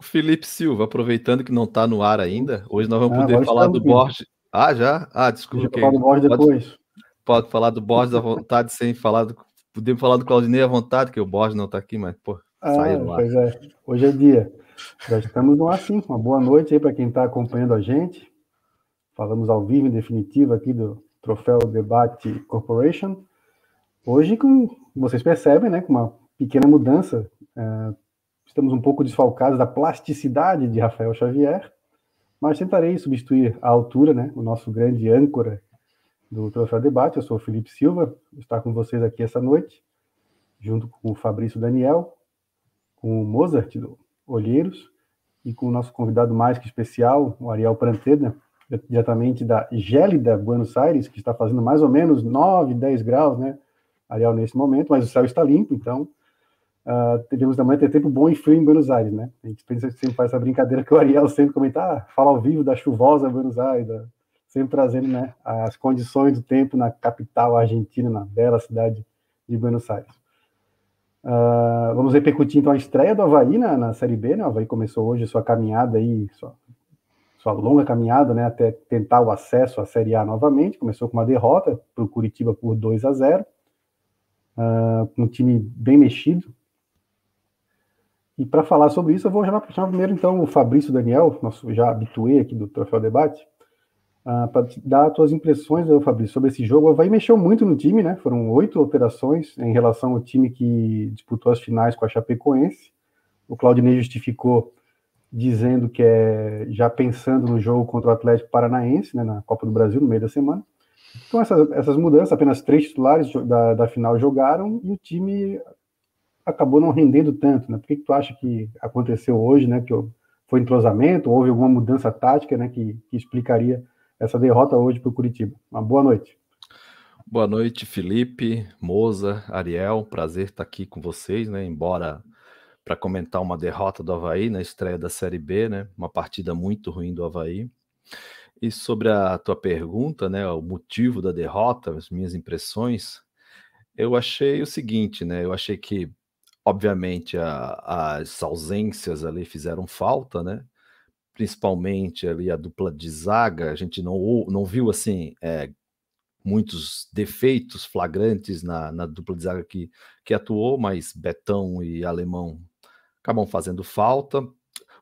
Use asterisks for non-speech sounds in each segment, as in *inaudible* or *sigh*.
Felipe Silva, aproveitando que não está no ar ainda, hoje nós vamos ah, poder falar do Borges. Ah, já? Ah, desculpa. Okay. falar do Borges depois. Pode, pode, falar do Borges à vontade sem falar do. Podemos falar do Claudinei à vontade, que o Borges não está aqui, mas, pô, ah, saiu lá. Pois é, hoje é dia. Já estamos no ar sim. Uma boa noite aí para quem está acompanhando a gente. Falamos ao vivo, em definitivo, aqui do Troféu Debate Corporation. Hoje, como vocês percebem, né, com uma pequena mudança. É, estamos um pouco desfalcados da plasticidade de Rafael Xavier, mas tentarei substituir a altura, né, o nosso grande âncora do Troféu Debate. Eu sou o Felipe Silva, estou com vocês aqui essa noite, junto com o Fabrício Daniel, com o Mozart do Olheiros e com o nosso convidado mais que especial, o Ariel Pranteda, diretamente da gélida Buenos Aires, que está fazendo mais ou menos 9, 10 graus, né, Ariel, nesse momento, mas o céu está limpo, então uh, teríamos da manhã ter tempo bom e frio em Buenos Aires, né? A gente pensa, sempre faz essa brincadeira que o Ariel sempre comenta, ah, fala ao vivo da chuvosa Buenos Aires, da, sempre trazendo né, as condições do tempo na capital argentina, na bela cidade de Buenos Aires. Uh, vamos repercutir então a estreia do Havaí na, na Série B, né? O Havaí começou hoje sua caminhada aí, sua, sua longa caminhada, né? Até tentar o acesso à Série A novamente. Começou com uma derrota para o Curitiba por 2 a 0 uh, um time bem mexido. E para falar sobre isso, eu vou chamar, chamar primeiro então o Fabrício Daniel, nosso já habituê aqui do Troféu Debate, uh, para dar as tuas impressões, Fabrício, sobre esse jogo. O Havaí mexeu muito no time, né? Foram oito alterações em relação ao time que disputou as finais com a Chapecoense. O Claudinei justificou dizendo que é já pensando no jogo contra o Atlético Paranaense, né, na Copa do Brasil, no meio da semana. Então, essas, essas mudanças, apenas três titulares da, da final jogaram e o time acabou não rendendo tanto, né? Por que, que tu acha que aconteceu hoje, né? Que foi entrosamento, houve alguma mudança tática, né? Que, que explicaria essa derrota hoje para o Curitiba. Uma boa noite. Boa noite, Felipe, Moza, Ariel. Prazer estar aqui com vocês, né? Embora para comentar uma derrota do Havaí na estreia da Série B, né? Uma partida muito ruim do Havaí. E sobre a tua pergunta, né, o motivo da derrota, as minhas impressões, eu achei o seguinte, né? Eu achei que, obviamente, a, as ausências ali fizeram falta, né? Principalmente ali a dupla de zaga, a gente não, não viu assim é, muitos defeitos flagrantes na, na dupla de zaga que, que atuou, mas Betão e Alemão acabam fazendo falta.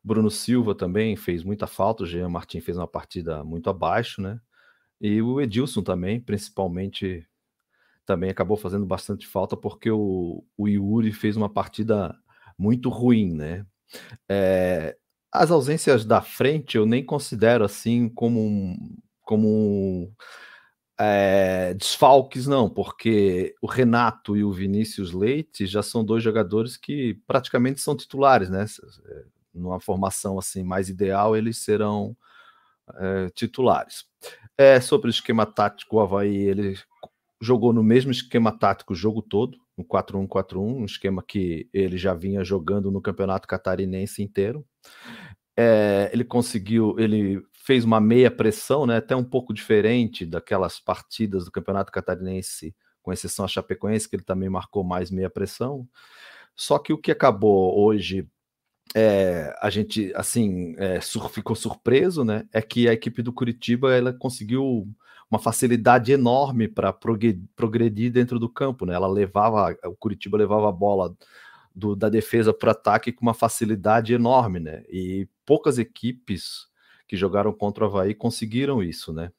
Bruno Silva também fez muita falta, o Jean Martin fez uma partida muito abaixo, né? E o Edilson também, principalmente, também acabou fazendo bastante falta porque o, o Yuri fez uma partida muito ruim, né? É, as ausências da frente eu nem considero assim como um, como um, é, desfalques, não, porque o Renato e o Vinícius Leite já são dois jogadores que praticamente são titulares, né? numa formação assim mais ideal, eles serão é, titulares. É, sobre o esquema tático, o Havaí ele jogou no mesmo esquema tático o jogo todo, no 4-1-4-1, um esquema que ele já vinha jogando no campeonato catarinense inteiro. É, ele conseguiu, ele fez uma meia pressão, né, até um pouco diferente daquelas partidas do campeonato catarinense, com exceção a Chapecoense, que ele também marcou mais meia pressão. Só que o que acabou hoje é, a gente assim é, sur ficou surpreso, né? É que a equipe do Curitiba ela conseguiu uma facilidade enorme para progredir dentro do campo, né? Ela levava o Curitiba levava a bola do, da defesa para ataque com uma facilidade enorme, né? E poucas equipes que jogaram contra o Havaí conseguiram isso, né?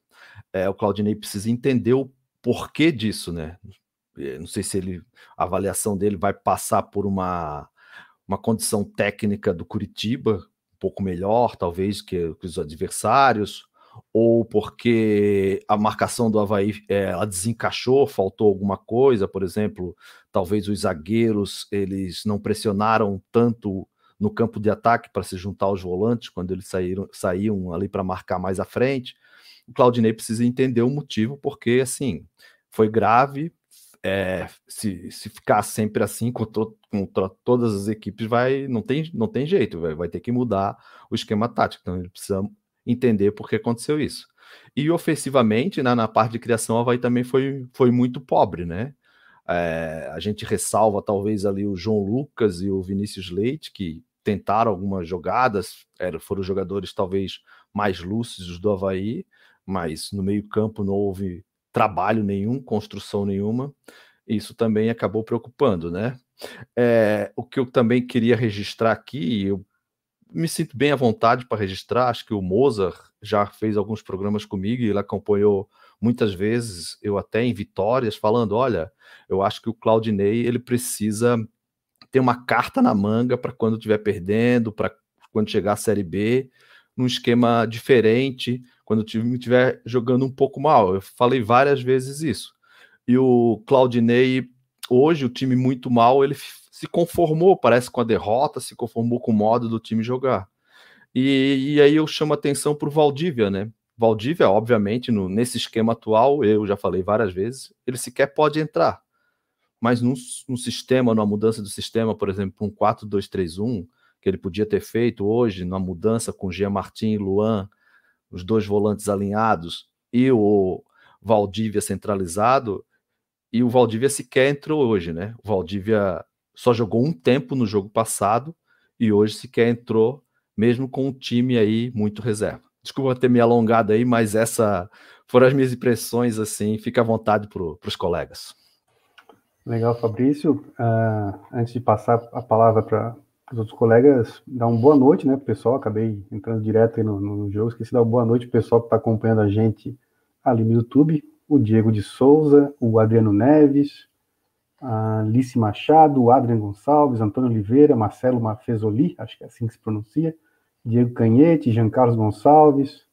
É, o Claudinei precisa entender o porquê disso, né? Não sei se ele a avaliação dele vai passar por uma uma condição técnica do Curitiba um pouco melhor, talvez, que, que os adversários, ou porque a marcação do Havaí é, desencaixou, faltou alguma coisa, por exemplo, talvez os zagueiros eles não pressionaram tanto no campo de ataque para se juntar aos volantes quando eles saíram, saíam ali para marcar mais à frente. O Claudinei precisa entender o motivo, porque assim foi grave, é, se, se ficar sempre assim contra, contra, todas as equipes, vai não tem, não tem jeito, vai, vai ter que mudar o esquema tático. Então ele precisa entender por que aconteceu isso. E ofensivamente, né, na parte de criação, a Havaí também foi, foi muito pobre, né? É, a gente ressalva talvez ali o João Lucas e o Vinícius Leite, que tentaram algumas jogadas, foram jogadores talvez mais lúcidos do Havaí, mas no meio-campo não houve trabalho nenhum, construção nenhuma. Isso também acabou preocupando, né? É, o que eu também queria registrar aqui, eu me sinto bem à vontade para registrar, acho que o Mozart já fez alguns programas comigo e ele acompanhou muitas vezes, eu até em vitórias, falando: olha, eu acho que o Claudinei ele precisa ter uma carta na manga para quando estiver perdendo, para quando chegar a Série B, num esquema diferente, quando o time estiver jogando um pouco mal. Eu falei várias vezes isso. E o Claudinei, hoje, o time muito mal, ele se conformou, parece, com a derrota, se conformou com o modo do time jogar. E, e aí eu chamo atenção para o Valdívia, né? Valdívia, obviamente, no, nesse esquema atual, eu já falei várias vezes, ele sequer pode entrar. Mas num, num sistema, numa mudança do sistema, por exemplo, um 4-2-3-1, que ele podia ter feito hoje, numa mudança com Jean Martin e Luan, os dois volantes alinhados, e o Valdívia centralizado, e o Valdívia sequer entrou hoje, né? O Valdívia só jogou um tempo no jogo passado e hoje sequer entrou, mesmo com um time aí muito reserva. Desculpa ter me alongado aí, mas essa foram as minhas impressões, assim, fica à vontade para os colegas. Legal, Fabrício. Uh, antes de passar a palavra para os outros colegas, dar uma boa noite, né, pessoal. Acabei entrando direto no, no jogo, esqueci de dar uma boa noite pessoal que está acompanhando a gente ali no YouTube. O Diego de Souza, o Adriano Neves, Alice Machado, Adrian Gonçalves, Antônio Oliveira, Marcelo Mafezoli, acho que é assim que se pronuncia, Diego Canhete, Jean Carlos Gonçalves,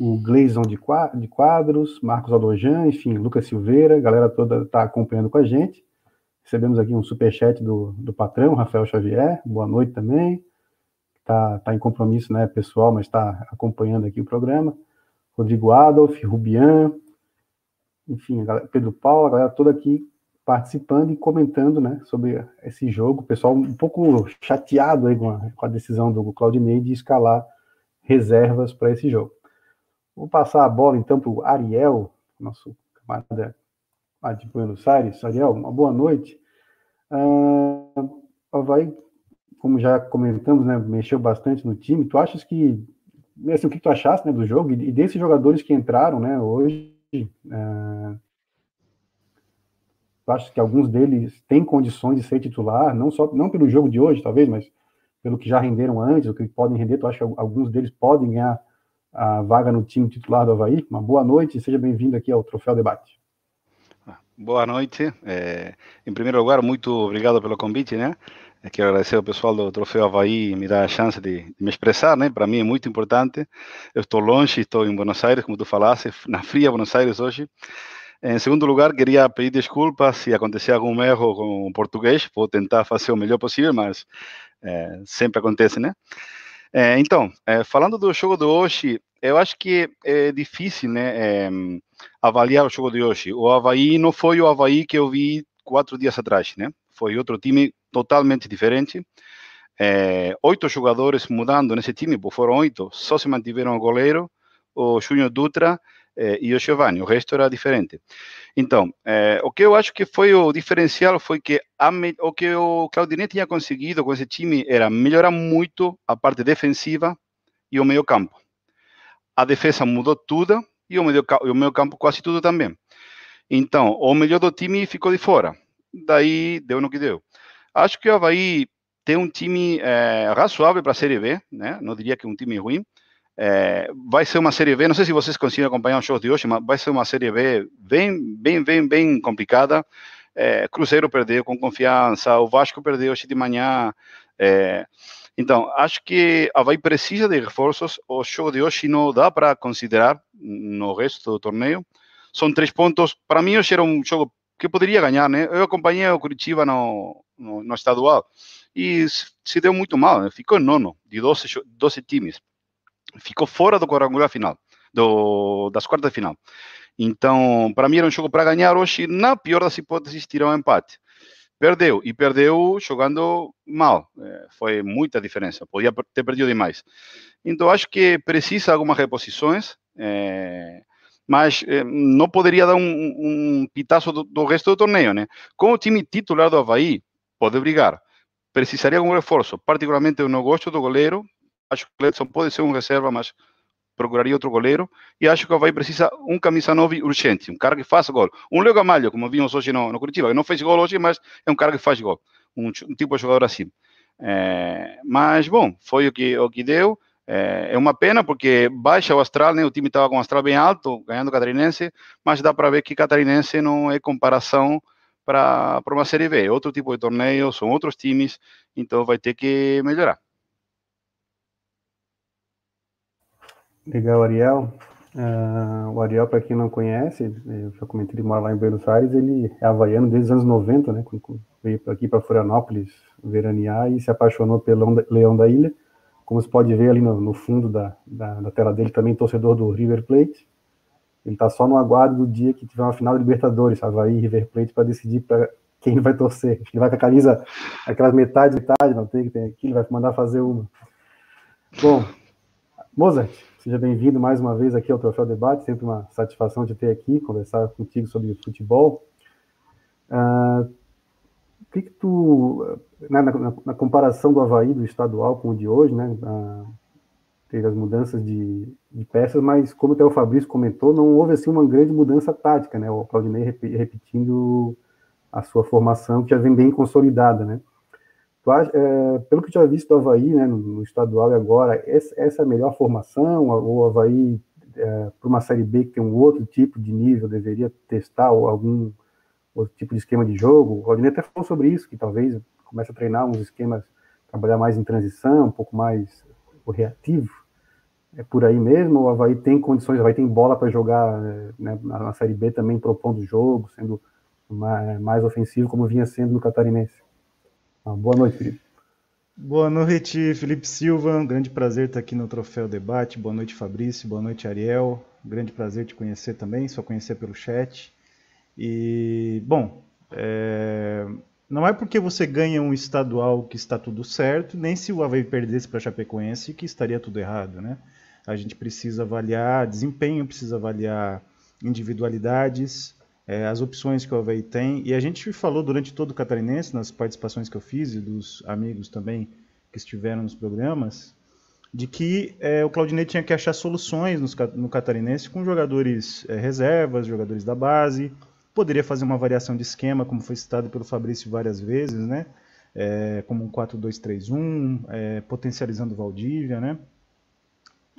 o Gleison de Quadros, Marcos Aldojan, enfim, Lucas Silveira, a galera toda está acompanhando com a gente. Recebemos aqui um superchat do, do patrão, Rafael Xavier, boa noite também. Está tá em compromisso né, pessoal, mas está acompanhando aqui o programa. Rodrigo Adolf, Rubian, enfim, galera, Pedro Paulo, a galera toda aqui participando e comentando né, sobre esse jogo. O pessoal um pouco chateado aí com a, com a decisão do Claudinei de escalar reservas para esse jogo. Vou passar a bola então para o Ariel, nosso camarada de Buenos Aires. Ariel, uma boa noite. Uh, Havaí, como já comentamos, né, mexeu bastante no time. Tu achas que, assim, o que tu achaste né, do jogo e desses jogadores que entraram né, hoje? Uh, eu acho que alguns deles têm condições de ser titular, não só não pelo jogo de hoje, talvez, mas pelo que já renderam antes, o que podem render. Tu acha que alguns deles podem ganhar a vaga no time titular do Havaí? Uma boa noite e seja bem-vindo aqui ao Troféu Debate. Boa noite. É, em primeiro lugar, muito obrigado pelo convite, né? Quero agradecer ao pessoal do Troféu Havaí me dar a chance de, de, me expressar, né? Para mim é muito importante. Eu estou longe, estou em Buenos Aires, como tu falaste, na fria Buenos Aires hoje. Em segundo lugar, queria pedir desculpas se acontecer algum erro com o português. Vou tentar fazer o melhor possível, mas é, sempre acontece, né? É, então, é, falando do jogo de hoje, eu acho que é difícil, né, avaliar o jogo de hoje. O Havaí não foi o Havaí que eu vi quatro dias atrás, né? Foi outro time totalmente diferente. É, oito jogadores mudando nesse time, foram oito, só se mantiveram o goleiro, o Júnior Dutra eh, e o Giovanni, o resto era diferente. Então, eh, o que eu acho que foi o diferencial foi que a, o que o Claudinei tinha conseguido com esse time era melhorar muito a parte defensiva e o meio campo. A defesa mudou tudo e o meio, o meio campo quase tudo também. Então, o melhor do time ficou de fora. Daí deu no que deu. Acho que o Havaí tem um time é, razoável para a Série B, né? não diria que é um time ruim, é, vai ser uma série B, não sei se vocês conseguem acompanhar os shows de hoje, mas vai ser uma série B bem, bem, bem, bem complicada. É, Cruzeiro perdeu com confiança, o Vasco perdeu hoje de manhã. É, então, acho que a Vai precisa de reforços. O show de hoje não dá para considerar no resto do torneio. São três pontos. Para mim, hoje era um jogo que poderia ganhar, né? Eu acompanhei o Curitiba no, no, no estadual e se deu muito mal. Né? Ficou nono de 12, 12 times ficou fora do quadrangular final, do, das quartas de final. Então, para mim era um jogo para ganhar hoje. Na pior das hipóteses, tirou um empate. Perdeu, e perdeu jogando mal. É, foi muita diferença. Podia ter perdido demais. Então, acho que precisa algumas reposições, é, mas é, não poderia dar um, um pitaço do, do, resto do torneio, né? Com o time titular do Havaí, pode brigar. precisaria de um reforço. Particularmente, eu não gosto do goleiro. Acho que o Cledson pode ser um reserva, mas procuraria outro goleiro. E acho que o Havaí precisa um camisa 9 urgente, um cara que faça gol. Um Leo Gamalho, como vimos hoje no, no Curitiba, que não fez gol hoje, mas é um cara que faz gol. Um, um tipo de jogador assim. É, mas, bom, foi o que, o que deu. É, é uma pena porque baixa o astral, né? O time estava com o astral bem alto, ganhando o Catarinense, mas dá para ver que Catarinense não é comparação para uma Série B. É outro tipo de torneio, são outros times, então vai ter que melhorar. Legal, Ariel. Uh, o Ariel, para quem não conhece, eu já comentei, ele mora lá em Buenos Aires, ele é havaiano desde os anos 90, né? Veio aqui para Florianópolis veranear e se apaixonou pelo Leão da Ilha. Como você pode ver ali no, no fundo da, da, da, tela dele, também torcedor do River Plate. Ele está só no aguardo do dia que tiver uma final de Libertadores, Havaí e River Plate, para decidir para quem vai torcer. Ele vai com a camisa, aquelas metade, metade, não tem que tem aqui, ele vai mandar fazer uma. Bom, Mozart, seja bem-vindo mais uma vez aqui ao Troféu Debate, sempre uma satisfação de ter aqui, conversar contigo sobre futebol. Uh, o que, que tu, na, na, na, comparação do Havaí do estadual com o de hoje, né, uh, teve as mudanças de, de, peças, mas como até o Fabrício comentou, não houve assim uma grande mudança tática, né, o Claudinei repetindo a sua formação, que já vem bem consolidada, né. É, pelo que eu já visto do Havaí, né, no, estadual e agora, essa, é a melhor formação? O Havaí, é, para uma Série B que tem um outro tipo de nível, deveria testar algum outro tipo de esquema de jogo? O Rodinei até falou sobre isso, que talvez comece a treinar uns esquemas, trabalhar mais em transição, um pouco mais reativo. É por aí mesmo? O Havaí tem condições, o Havaí tem bola para jogar né, na Série B também, propondo o jogo, sendo mais, mais ofensivo, como vinha sendo no Catarinense? Ah, boa noite, Felipe. Boa noite, Felipe Silva. Grande prazer estar aqui no Troféu Debate. Boa noite, Fabrício. Boa noite, Ariel. Grande prazer te conhecer também, só conhecer pelo chat. E, bom, é... não é porque você ganha um estadual que está tudo certo, nem se o Havaí perdesse para a Chapecoense que estaria tudo errado, né? A gente precisa avaliar desempenho, precisa avaliar individualidades, é, as opções que o Havaí tem. E a gente falou durante todo o Catarinense, nas participações que eu fiz e dos amigos também que estiveram nos programas, de que é, o Claudinei tinha que achar soluções no, no Catarinense com jogadores é, reservas, jogadores da base. Poderia fazer uma variação de esquema, como foi citado pelo Fabrício várias vezes, né? É, como um 4-2-3-1, é, potencializando o Valdívia, né?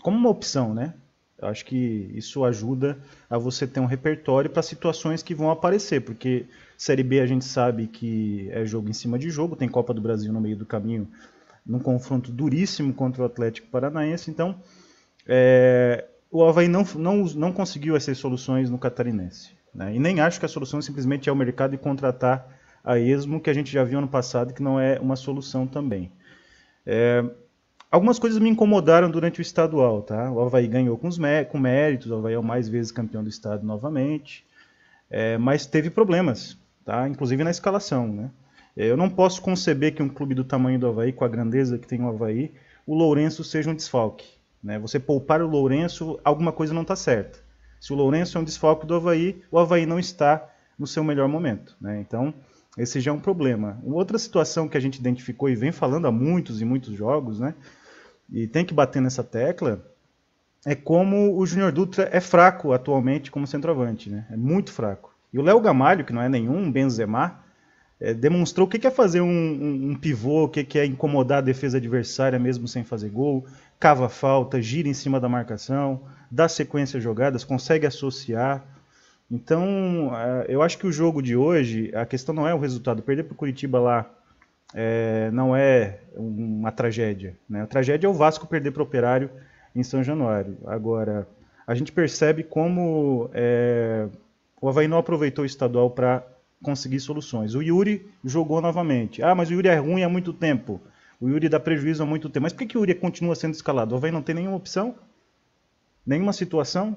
Como uma opção, né? Eu acho que isso ajuda a você ter um repertório para situações que vão aparecer, porque Série B a gente sabe que é jogo em cima de jogo, tem Copa do Brasil no meio do caminho, num confronto duríssimo contra o Atlético Paranaense, então é, o Havaí não, não, não conseguiu essas soluções no Catarinense. Né? E nem acho que a solução simplesmente é o mercado e contratar a esmo, que a gente já viu ano passado, que não é uma solução também. É, Algumas coisas me incomodaram durante o estadual, tá? O Havaí ganhou com, os com méritos, o Havaí é o mais vezes campeão do estado novamente, é, mas teve problemas, tá? Inclusive na escalação, né? Eu não posso conceber que um clube do tamanho do Havaí, com a grandeza que tem o Havaí, o Lourenço seja um desfalque. Né? Você poupar o Lourenço, alguma coisa não está certa. Se o Lourenço é um desfalque do Havaí, o Havaí não está no seu melhor momento. Né? Então, esse já é um problema. Outra situação que a gente identificou e vem falando há muitos e muitos jogos, né? E tem que bater nessa tecla, é como o Júnior Dutra é fraco atualmente como centroavante, né? É muito fraco. E o Léo Gamalho, que não é nenhum Benzema, é, demonstrou o que é fazer um, um, um pivô, o que é incomodar a defesa adversária mesmo sem fazer gol, cava falta, gira em cima da marcação, dá sequência a jogadas, consegue associar. Então, é, eu acho que o jogo de hoje, a questão não é o resultado. Perder para o Curitiba lá é, não é uma tragédia. Né? A tragédia é o Vasco perder para o Operário em São Januário. Agora, a gente percebe como é, o Havaí não aproveitou o estadual para conseguir soluções. O Yuri jogou novamente. Ah, mas o Yuri é ruim há muito tempo. O Yuri dá prejuízo há muito tempo. Mas por que, que o Yuri continua sendo escalado? O Havaí não tem nenhuma opção? Nenhuma situação?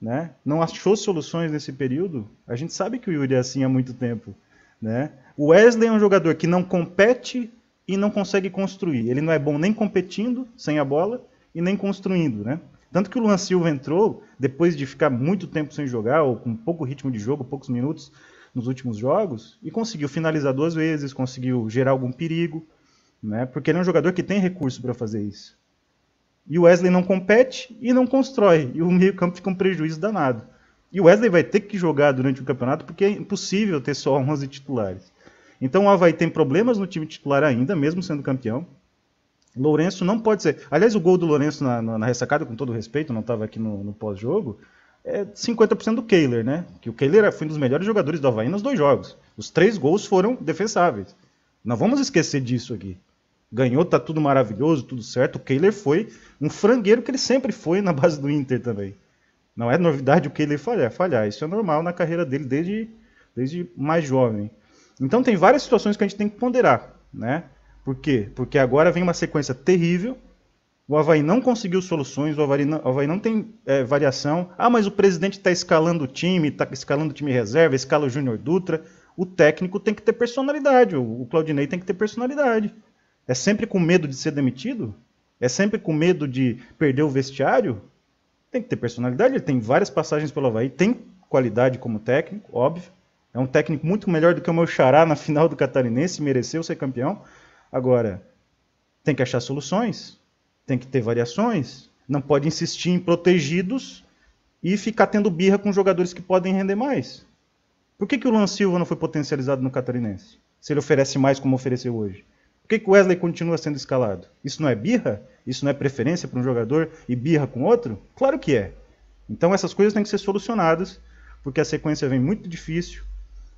né? Não achou soluções nesse período? A gente sabe que o Yuri é assim há muito tempo, né? O Wesley é um jogador que não compete e não consegue construir. Ele não é bom nem competindo sem a bola e nem construindo, né? Tanto que o Luan Silva entrou depois de ficar muito tempo sem jogar ou com pouco ritmo de jogo, poucos minutos nos últimos jogos e conseguiu finalizar duas vezes, conseguiu gerar algum perigo, né? Porque ele é um jogador que tem recurso para fazer isso. E o Wesley não compete e não constrói, e o meio-campo fica um prejuízo danado. E o Wesley vai ter que jogar durante o campeonato porque é impossível ter só *laughs* 11 titulares. Então o Havaí tem problemas no time titular ainda, mesmo sendo campeão. Lourenço não pode ser. Aliás, o gol do Lourenço na, na, na ressacada, com todo respeito, não estava aqui no, no pós-jogo, é 50% do Kehler, né? Que o Kehler foi um dos melhores jogadores do Havaí nos dois jogos. Os três gols foram defensáveis. Não vamos esquecer disso aqui. Ganhou, tá tudo maravilhoso, tudo certo. O Kehler foi um frangueiro que ele sempre foi na *laughs* base do Inter também. Não é novidade o Kehler falhar, falhar. Isso é normal na carreira dele desde, desde mais jovem. Então tem várias situações que a gente tem que ponderar, né? Por quê? Porque agora vem uma sequência terrível. O Havaí não conseguiu soluções, o Havaí não, o Havaí não tem é, variação. Ah, mas o presidente está escalando o time, está escalando o time reserva, escala o Júnior Dutra. O técnico tem que ter personalidade, o Claudinei tem que ter personalidade. É sempre com medo de ser demitido? É sempre com medo de perder o vestiário? Tem que ter personalidade, ele tem várias passagens pelo Havaí, tem qualidade como técnico, óbvio. É um técnico muito melhor do que o meu xará na *laughs* final do Catarinense, mereceu ser campeão. Agora, tem que achar soluções, tem que ter variações, não pode insistir em protegidos e ficar tendo birra com jogadores que podem render mais. Por que, que o Luan Silva não foi potencializado no Catarinense? Se ele oferece mais como ofereceu hoje. Por que, o Wesley continua sendo escalado? Isso não é birra? Isso não é preferência para um jogador e birra com outro? Claro que é. Então essas coisas têm que ser solucionadas, porque a sequência vem muito difícil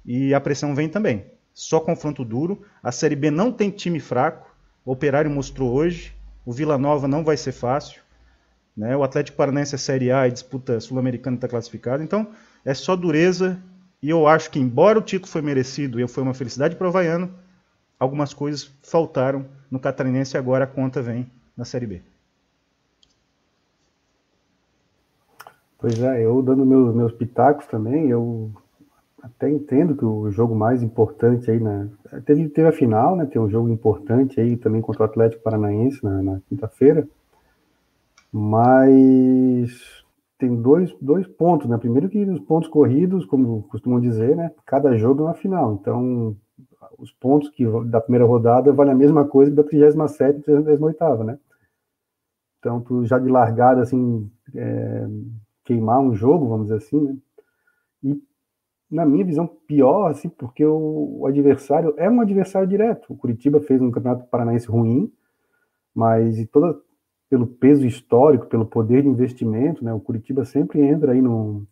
e a pressão vem também só confronto duro. A Série B não tem time fraco. O Operário mostrou hoje. O Vila Nova não vai ser fácil. Né? O Atlético Paranaense é Série A e disputa sul-americana está classificado. Então é só dureza. E eu acho que, embora o título foi merecido e foi uma felicidade para o Havaiano, algumas coisas faltaram no Catarinense e agora a conta vem na Série B. Pois é, eu dando meus, meus pitacos também, eu até entendo que o jogo mais importante aí, né? Teve, teve a final, né? Tem um jogo importante aí também contra o Atlético Paranaense na, na quinta-feira. Mas tem dois, dois pontos, né? Primeiro que os pontos corridos, como costumam dizer, né? Cada jogo é uma final. Então, os pontos que da primeira rodada valem a mesma coisa que da 37 e 38, né? Então, tu já de largada, assim, é, queimar um jogo, vamos dizer assim, né? E na minha visão, pior, assim, porque o, o, adversário é um adversário direto. O Curitiba fez um campeonato paranaense ruim, mas e toda, pelo peso histórico, pelo poder de investimento, né, o Curitiba sempre entra aí num,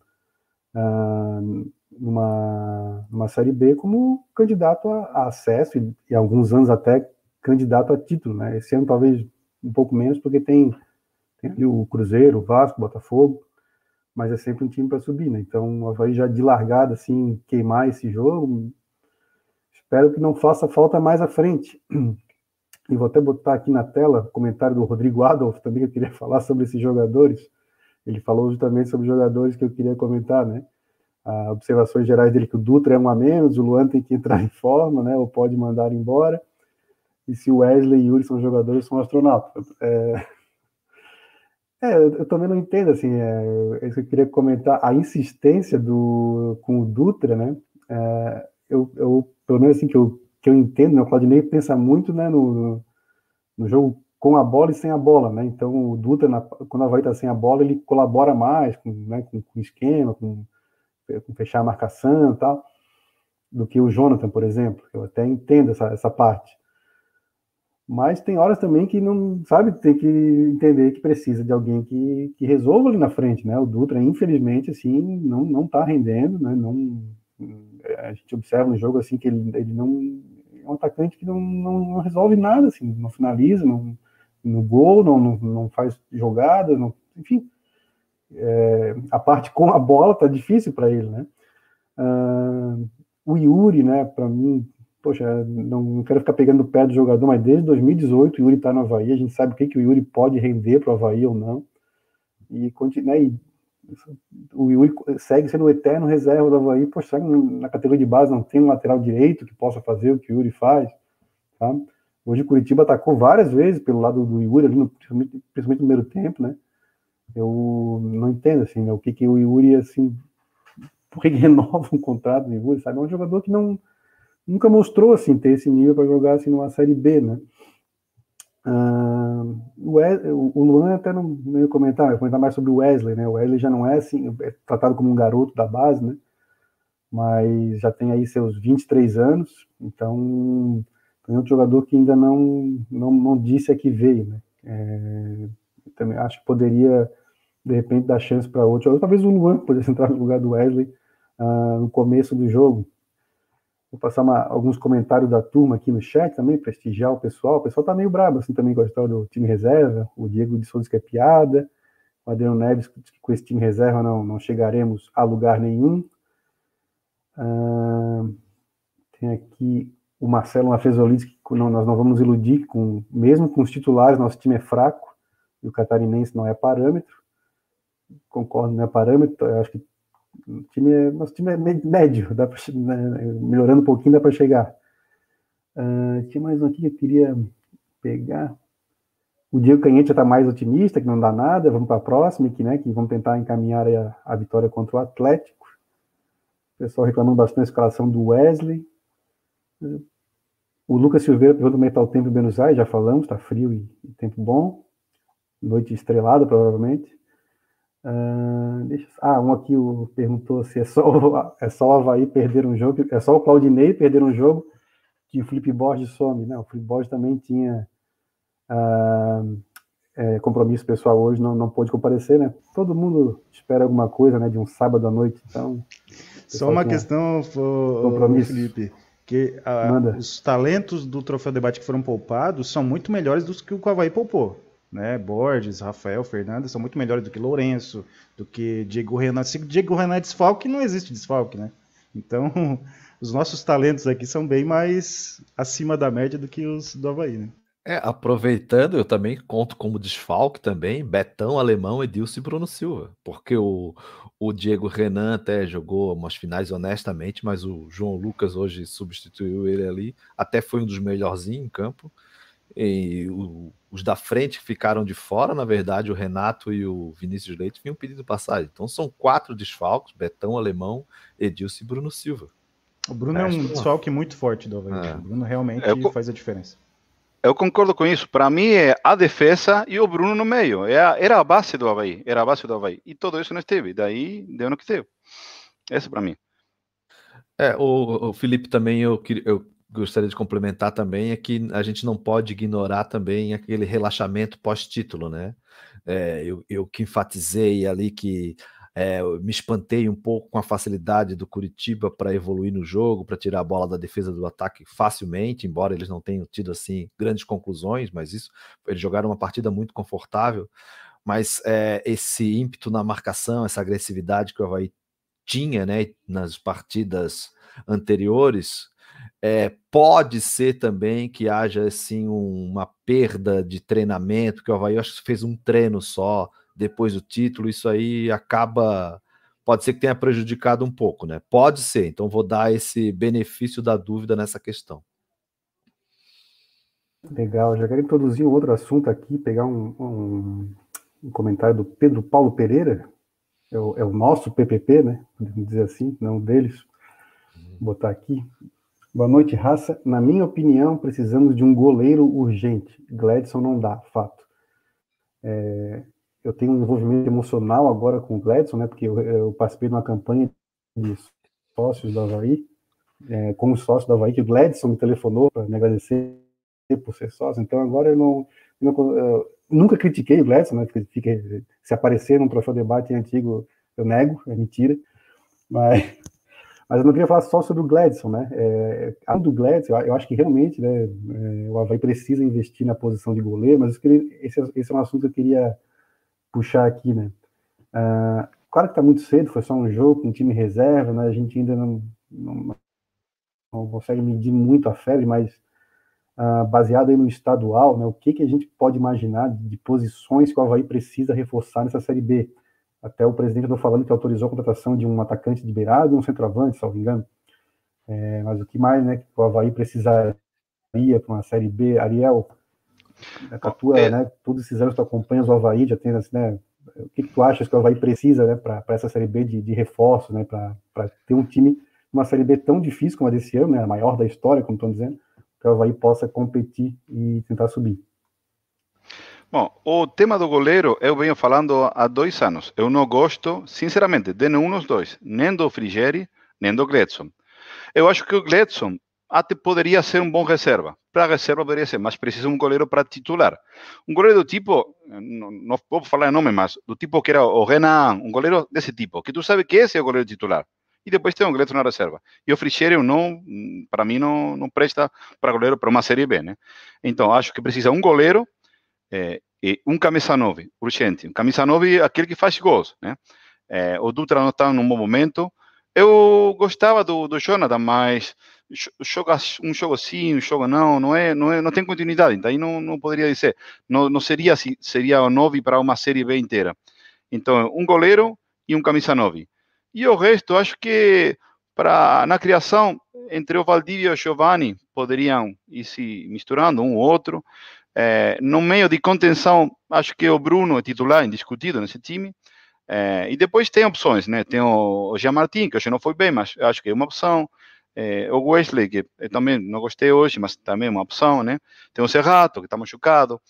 uh, numa, numa Série B como candidato a, a acesso e, e, alguns anos até candidato a título. Né? Esse ano talvez um pouco menos, porque tem, tem o Cruzeiro, o Vasco, o Botafogo, mas é sempre um time para subir, né? Então, o Havaí já de largada, assim, queimar esse jogo, espero que não faça falta mais à frente. E vou até botar aqui na tela comentário do Rodrigo Adolfo, também que eu queria *laughs* falar sobre esses jogadores. Ele falou justamente sobre jogadores que eu queria comentar, né? Observações gerais dele que o Dutra é um a menos, o Luan tem que entrar em forma, né? Ou pode mandar embora. E se o Wesley e o Yuri são jogadores, são astronautas. É, é, eu, também não entendo, assim, é, eu queria comentar, a insistência do, com o Dutra, né, é, eu, eu, pelo menos assim que eu, que eu entendo, né, o Claudinei pensa muito, né, no, no jogo com a bola e sem a bola, né, então o Dutra, na, quando a Havaí está sem a bola, ele colabora mais com, né, com, com esquema, com fechar a marcação e tal, do que o Jonathan, por exemplo, eu até entendo essa, essa parte, mas tem horas também que não, sabe, tem que entender que precisa de alguém que, que resolva ali na frente, né? O Dutra, infelizmente, assim, não, não tá rendendo, né? Não, a gente observa no jogo, assim, que ele, ele não é um atacante que não, não, não resolve nada, assim, não finaliza, não, no gol, não, não, não faz jogada, não, enfim. É, a parte com a bola tá difícil para ele, né? Uh, o Yuri, né, para mim, poxa, não, não, quero ficar pegando o pé do jogador, mas desde 2018 o Yuri está no Havaí, a gente sabe o que, que o Yuri pode render para o Havaí ou não. E, né, e o Yuri segue sendo o eterno reserva do Havaí, poxa, na categoria de base não tem um lateral direito que possa fazer o que o Yuri faz, tá? Hoje o Curitiba atacou várias vezes pelo lado do Yuri, ali no, principalmente, principalmente no primeiro tempo, né? Eu não entendo, assim, né, o que, que o Yuri, assim, por que *laughs* renova um contrato de Wood, sabe? É um jogador que não nunca mostrou assim ter esse nível para jogar assim numa série B, né? Uh, o Luan até não, ia comentar, ia comentar mais sobre o Wesley, né? O Wesley já não é assim, é tratado como um garoto da base, né? Mas já tem aí seus 23 anos, então tem outro jogador que ainda não, não, não disse a que veio, né? É, também acho que poderia, de repente, dar chance para outro. Ou talvez o Luan *laughs* pudesse entrar no lugar do Wesley uh, no começo do jogo. Vou passar uma, alguns comentários da turma aqui no chat também, prestigiar o pessoal. O pessoal tá meio brabo, assim, também gostou do time reserva. O Diego de Souza que é piada. O Adriano Neves que com esse time reserva não, não chegaremos a lugar nenhum. Uh, tem aqui o Marcelo Mafezoli que não, nós não vamos iludir, com, mesmo com os titulares, nosso time é fraco e o catarinense não é parâmetro. Concordo, não é parâmetro. Acho que o time é, nosso time é médio, dá pra, né, melhorando um pouquinho dá para chegar. Uh, tinha mais um aqui que eu queria pegar. O Diego Canhete já está mais otimista, que não dá nada. Vamos para a próxima, que, né, que vamos tentar encaminhar a, a vitória contra o Atlético. O pessoal reclamando bastante da escalação do Wesley. O Lucas Silveira perguntou como está o tempo em Buenos Aires, já falamos, está frio e, e, tempo bom. Noite estrelada, provavelmente. Uh, deixa, ah, um aqui perguntou se é só, *laughs* é só o Havaí perder um jogo, é só o Claudinei perder um jogo que o Felipe Borges some. Não, o Felipe Borges também tinha uh, é, compromisso pessoal hoje, não, não pôde comparecer, né? Todo mundo espera alguma coisa, né, de um sábado à noite, então... Só uma questão, compromisso. Felipe que uh, os talentos do Troféu Debate que foram poupados são muito melhores do que o que o Havaí poupou. Né? Borges, Rafael, Fernandes são muito melhores do que Lourenço, do que Diego Renan. Se Diego Renan é desfalque, não existe desfalque, né? Então, *laughs* os nossos talentos aqui são bem mais acima da média do que os do Havaí, né? É, aproveitando, eu também conto como desfalque também Betão, Alemão, Edilson e Bruno Silva, porque o, o Diego Renan até jogou umas finais honestamente, mas o João Lucas hoje substituiu ele ali. Até foi um dos melhorzinhos em campo. E o, os da frente ficaram de fora, na verdade, o Renato e o Vinícius Leite vinham pedindo passagem. Então são quatro desfalques: Betão, Alemão, Edilson e Bruno Silva. O Bruno é, é um desfalque muito forte do Havaí. É. O Bruno realmente é, faz a diferença. Eu concordo com isso. Para mim é a defesa e o Bruno no meio. É era a base do Havaí. Era a base do Havaí. E tudo isso não esteve. Daí deu no que deu. Essa para mim. É, o, o, Felipe também eu, eu gostaria de complementar também é que a gente não pode ignorar também aquele relaxamento pós-título, né? É, eu, eu que enfatizei ali que é, me espantei um pouco com a facilidade do Curitiba para evoluir no jogo, para tirar a bola da defesa do ataque facilmente, embora eles não tenham tido assim grandes conclusões, mas isso eles jogaram uma partida muito confortável. Mas é, esse ímpeto na marcação, essa agressividade que o Havaí tinha né, nas partidas anteriores, é, pode ser também que haja assim uma perda de treinamento, que o Havaí acho que fez um treino só, depois do título, isso aí acaba. Pode ser que tenha prejudicado um pouco, né? Pode ser, então vou dar esse benefício da dúvida nessa questão. Legal, já quero introduzir um outro assunto aqui, pegar um, um, um comentário do Pedro Paulo Pereira, é o, é o, nosso PPP, né? Podemos dizer assim, não deles. Vou botar aqui. Boa noite, raça. Na minha opinião, precisamos de um goleiro urgente. Gladson não dá, fato. É, eu tenho um envolvimento emocional agora com o Gladson, né? Porque eu, eu participei de uma campanha de sócios da Havaí, é, como sócio da Havaí, que o Gladson me telefonou para me agradecer por ser sócio. Então agora eu não, não eu nunca critiquei o Gladson, né? Fica, se aparecer num troféu debate antigo, eu nego, é mentira. Mas, mas eu não queria falar só sobre o Gladson, né? É, do Gladson, eu, acho que realmente né, é, o Havaí precisa investir na posição de goleiro, mas queria, esse, esse é um assunto que eu queria puxar aqui, né? Uh, claro que está muito cedo, foi só um jogo com um time reserva, né? A gente ainda não, não, não consegue medir muito a febre, mas uh, baseado aí no estadual, né? O que, que a gente pode imaginar de posições que o Havaí precisa reforçar nessa Série B? Até o presidente estou falando que autorizou a contratação de um atacante de beirado e um centroavante, salvo engano. É, mas o que mais, né, que o Havaí precisaria para uma Série B, Ariel, a tua, é. né, todos esses anos tu acompanhas o Havaí, já tem, assim, né, O que, que tu achas que o Havaí precisa né, para essa Série B de, de reforço, né, para ter um time, uma Série B tão difícil como a desse ano, né, a maior da história, como estão dizendo, que o Havaí possa competir e tentar subir? Bom, o tema do goleiro eu venho falando há dois anos. Eu não gosto, sinceramente, de nenhum dos dois, nem do Frigeri, nem do Gledson. Eu acho que o Gledson até poderia ser um bom reserva. Para reserva poderia ser, mas precisa um goleiro para titular. Um goleiro do tipo, não, não vou falar nome, mas do tipo que era o Renan, um goleiro desse tipo, que tu sabe que esse é o goleiro titular. E depois tem um goleiro na reserva. E o Frigerio não, para mim, não, não presta para goleiro para uma Série B, né? Então, acho que precisa um goleiro é, um camisa 9, urgente. Um camisa 9 é aquele que faz gols, né? É, o Dutra não está num bom momento. Eu gostava do, do Jonathan, mas joga um jogo sim, um jogo não, não é, não é, não tem continuidade. Então aí não, não poderia dizer, não, não seria assim, seria o 9 para uma série B inteira. Então um goleiro e um camisa 9. E o resto, acho que para na criação entre o Valdívia e o Giovanni poderiam ir se misturando um ou outro. É, no meio de contenção, acho que o Bruno é titular, indiscutido nesse time. É, e depois tem opções, né? Tem o, Jean Martin, que hoje não foi bem, mas acho que é uma opção. É, o Wesley, que eu também não gostei hoje, mas também é uma opção, né? Tem o Serrato, que está machucado.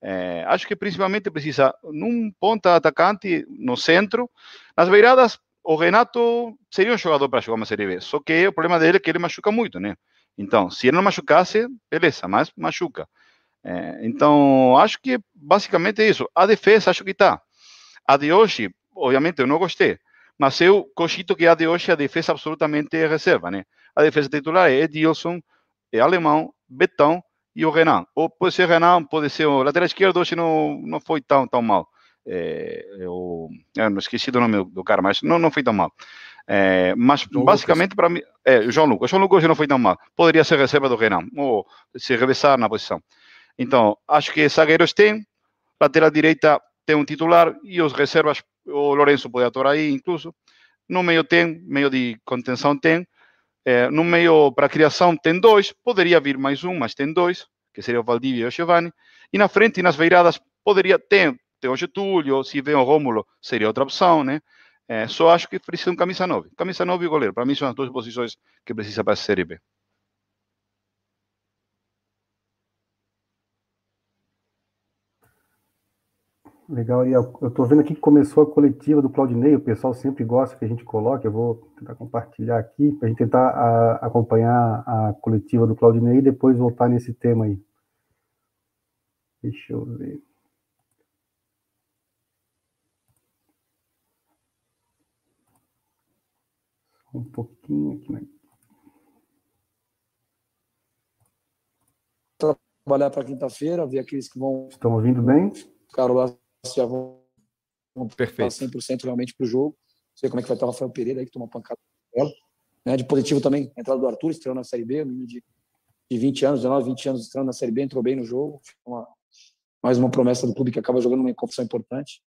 É, acho que principalmente precisa num ponta atacante no centro. Nas beiradas, o Renato seria um jogador para jogar uma Série B. Só que o problema dele é que ele machuca muito, né? Então, se ele não machucasse, beleza, mas machuca. É, então, acho que basicamente é isso. A defesa, acho que está. A de hoje, obviamente, eu não gostei. Mas eu cogito que a de hoje a defesa absolutamente é reserva, né? A defesa titular é Edilson, é Alemão, Betão e o Renan. Ou pode ser Renan, pode ser o lateral esquerdo, hoje não, não foi tão, tão mal. É, eu, eu não esqueci do nome do cara, mas não, não foi tão mal. É, mas João basicamente para mim, é, o João Lucas. O João Lucas hoje não foi tão mal. Poderia ser reserva do Renan, ou se revezar na posição. Então, acho que zagueiros tem, lateral direita tem um titular e os reservas, o Lourenço pode atuar aí incluso. No meio tem, meio de contenção tem. É, no meio para criação tem dois, poderia vir mais um, mas tem dois, que seria o Valdívia e o Giovanni. E na frente e nas beiradas poderia ter, tem o Getúlio, se vem o Rômulo, seria outra opção, né? É, só acho que precisa um camisa 9. Camisa 9 e goleiro. Para mim são as duas posições que precisa para a Série B. Legal, Ariel. Eu estou vendo aqui que começou a coletiva do Claudinei, o pessoal sempre gosta que a gente coloque, eu vou tentar compartilhar aqui, para a gente tentar a, acompanhar a coletiva do Claudinei e depois voltar nesse tema aí. Deixa eu ver. Um pouquinho aqui, né? Trabalhar para quinta-feira, ver aqueles que vão. Estão ouvindo bem? Carol já vão Perfeito. 100% realmente para o jogo. Não sei como é que vai estar o Rafael Pereira aí, que toma pancada dela. Né, de positivo também, a entrada do Arthur, estreou na Série B, menino de, de 20 anos, 19, 20 anos, estreando na Série B, entrou bem no jogo. Uma, mais uma promessa do clube que acaba jogando uma competição importante.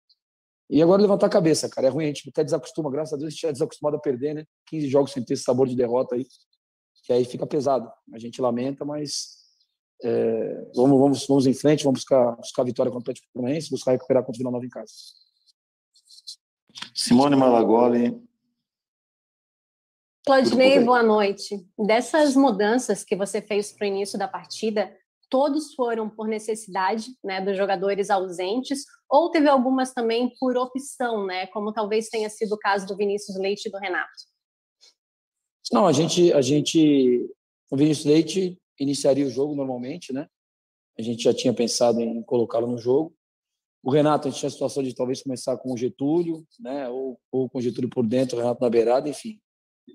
E agora levantar a cabeça, cara. É ruim, a gente até desacostuma, graças a Deus, a gente é desacostumado a perder, né? 15 jogos sem ter esse sabor de derrota aí, que aí fica pesado. A gente lamenta, mas é, vamos, vamos, vamos em frente, vamos buscar, buscar a vitória contra o Atlético Paranaense, buscar recuperar contra o Vila Nova em casa. Simone Malagoli. Claudinei, boa noite. Dessas mudanças que você fez para o início da partida, todos foram por necessidade né, dos jogadores ausentes, ou teve algumas também por opção, né, como talvez tenha sido o caso do Vinícius Leite e do Renato? Não, a gente, a gente, o Vinícius Leite iniciaria o jogo normalmente, né? A gente já tinha pensado em colocá-lo no jogo. O Renato, a gente tinha a situação de talvez começar com o Getúlio, né? Ou, ou com o Getúlio por dentro, o Renato na beirada, enfim.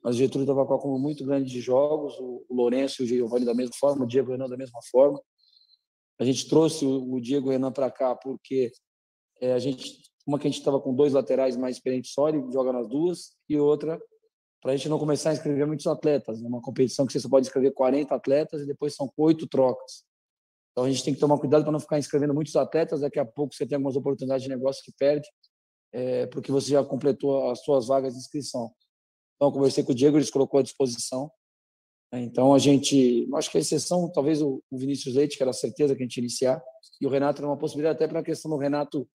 Mas o Getúlio estava com um muito grande de jogos, o, Lourenço e o Giovanni da mesma forma, o Diego Renan da mesma forma. A gente trouxe o, o Diego Renan para cá porque é, a gente, uma que a gente estava com dois laterais mais experientes só, ele joga nas duas, e outra para a gente não começar a inscrever muitos atletas. Numa competição que você só pode inscrever 40 atletas e depois são oito trocas. Então a gente tem que tomar cuidado para não ficar inscrevendo muitos atletas. Daqui a pouco você tem algumas oportunidades de negócio que perde, é, porque você já completou as suas vagas de inscrição. Então eu conversei com o Diego, ele colocou à disposição. Então a gente, acho que a exceção, talvez o Vinícius Leite, que era a certeza que a gente ia iniciar, e o Renato era uma possibilidade até para a questão do Renato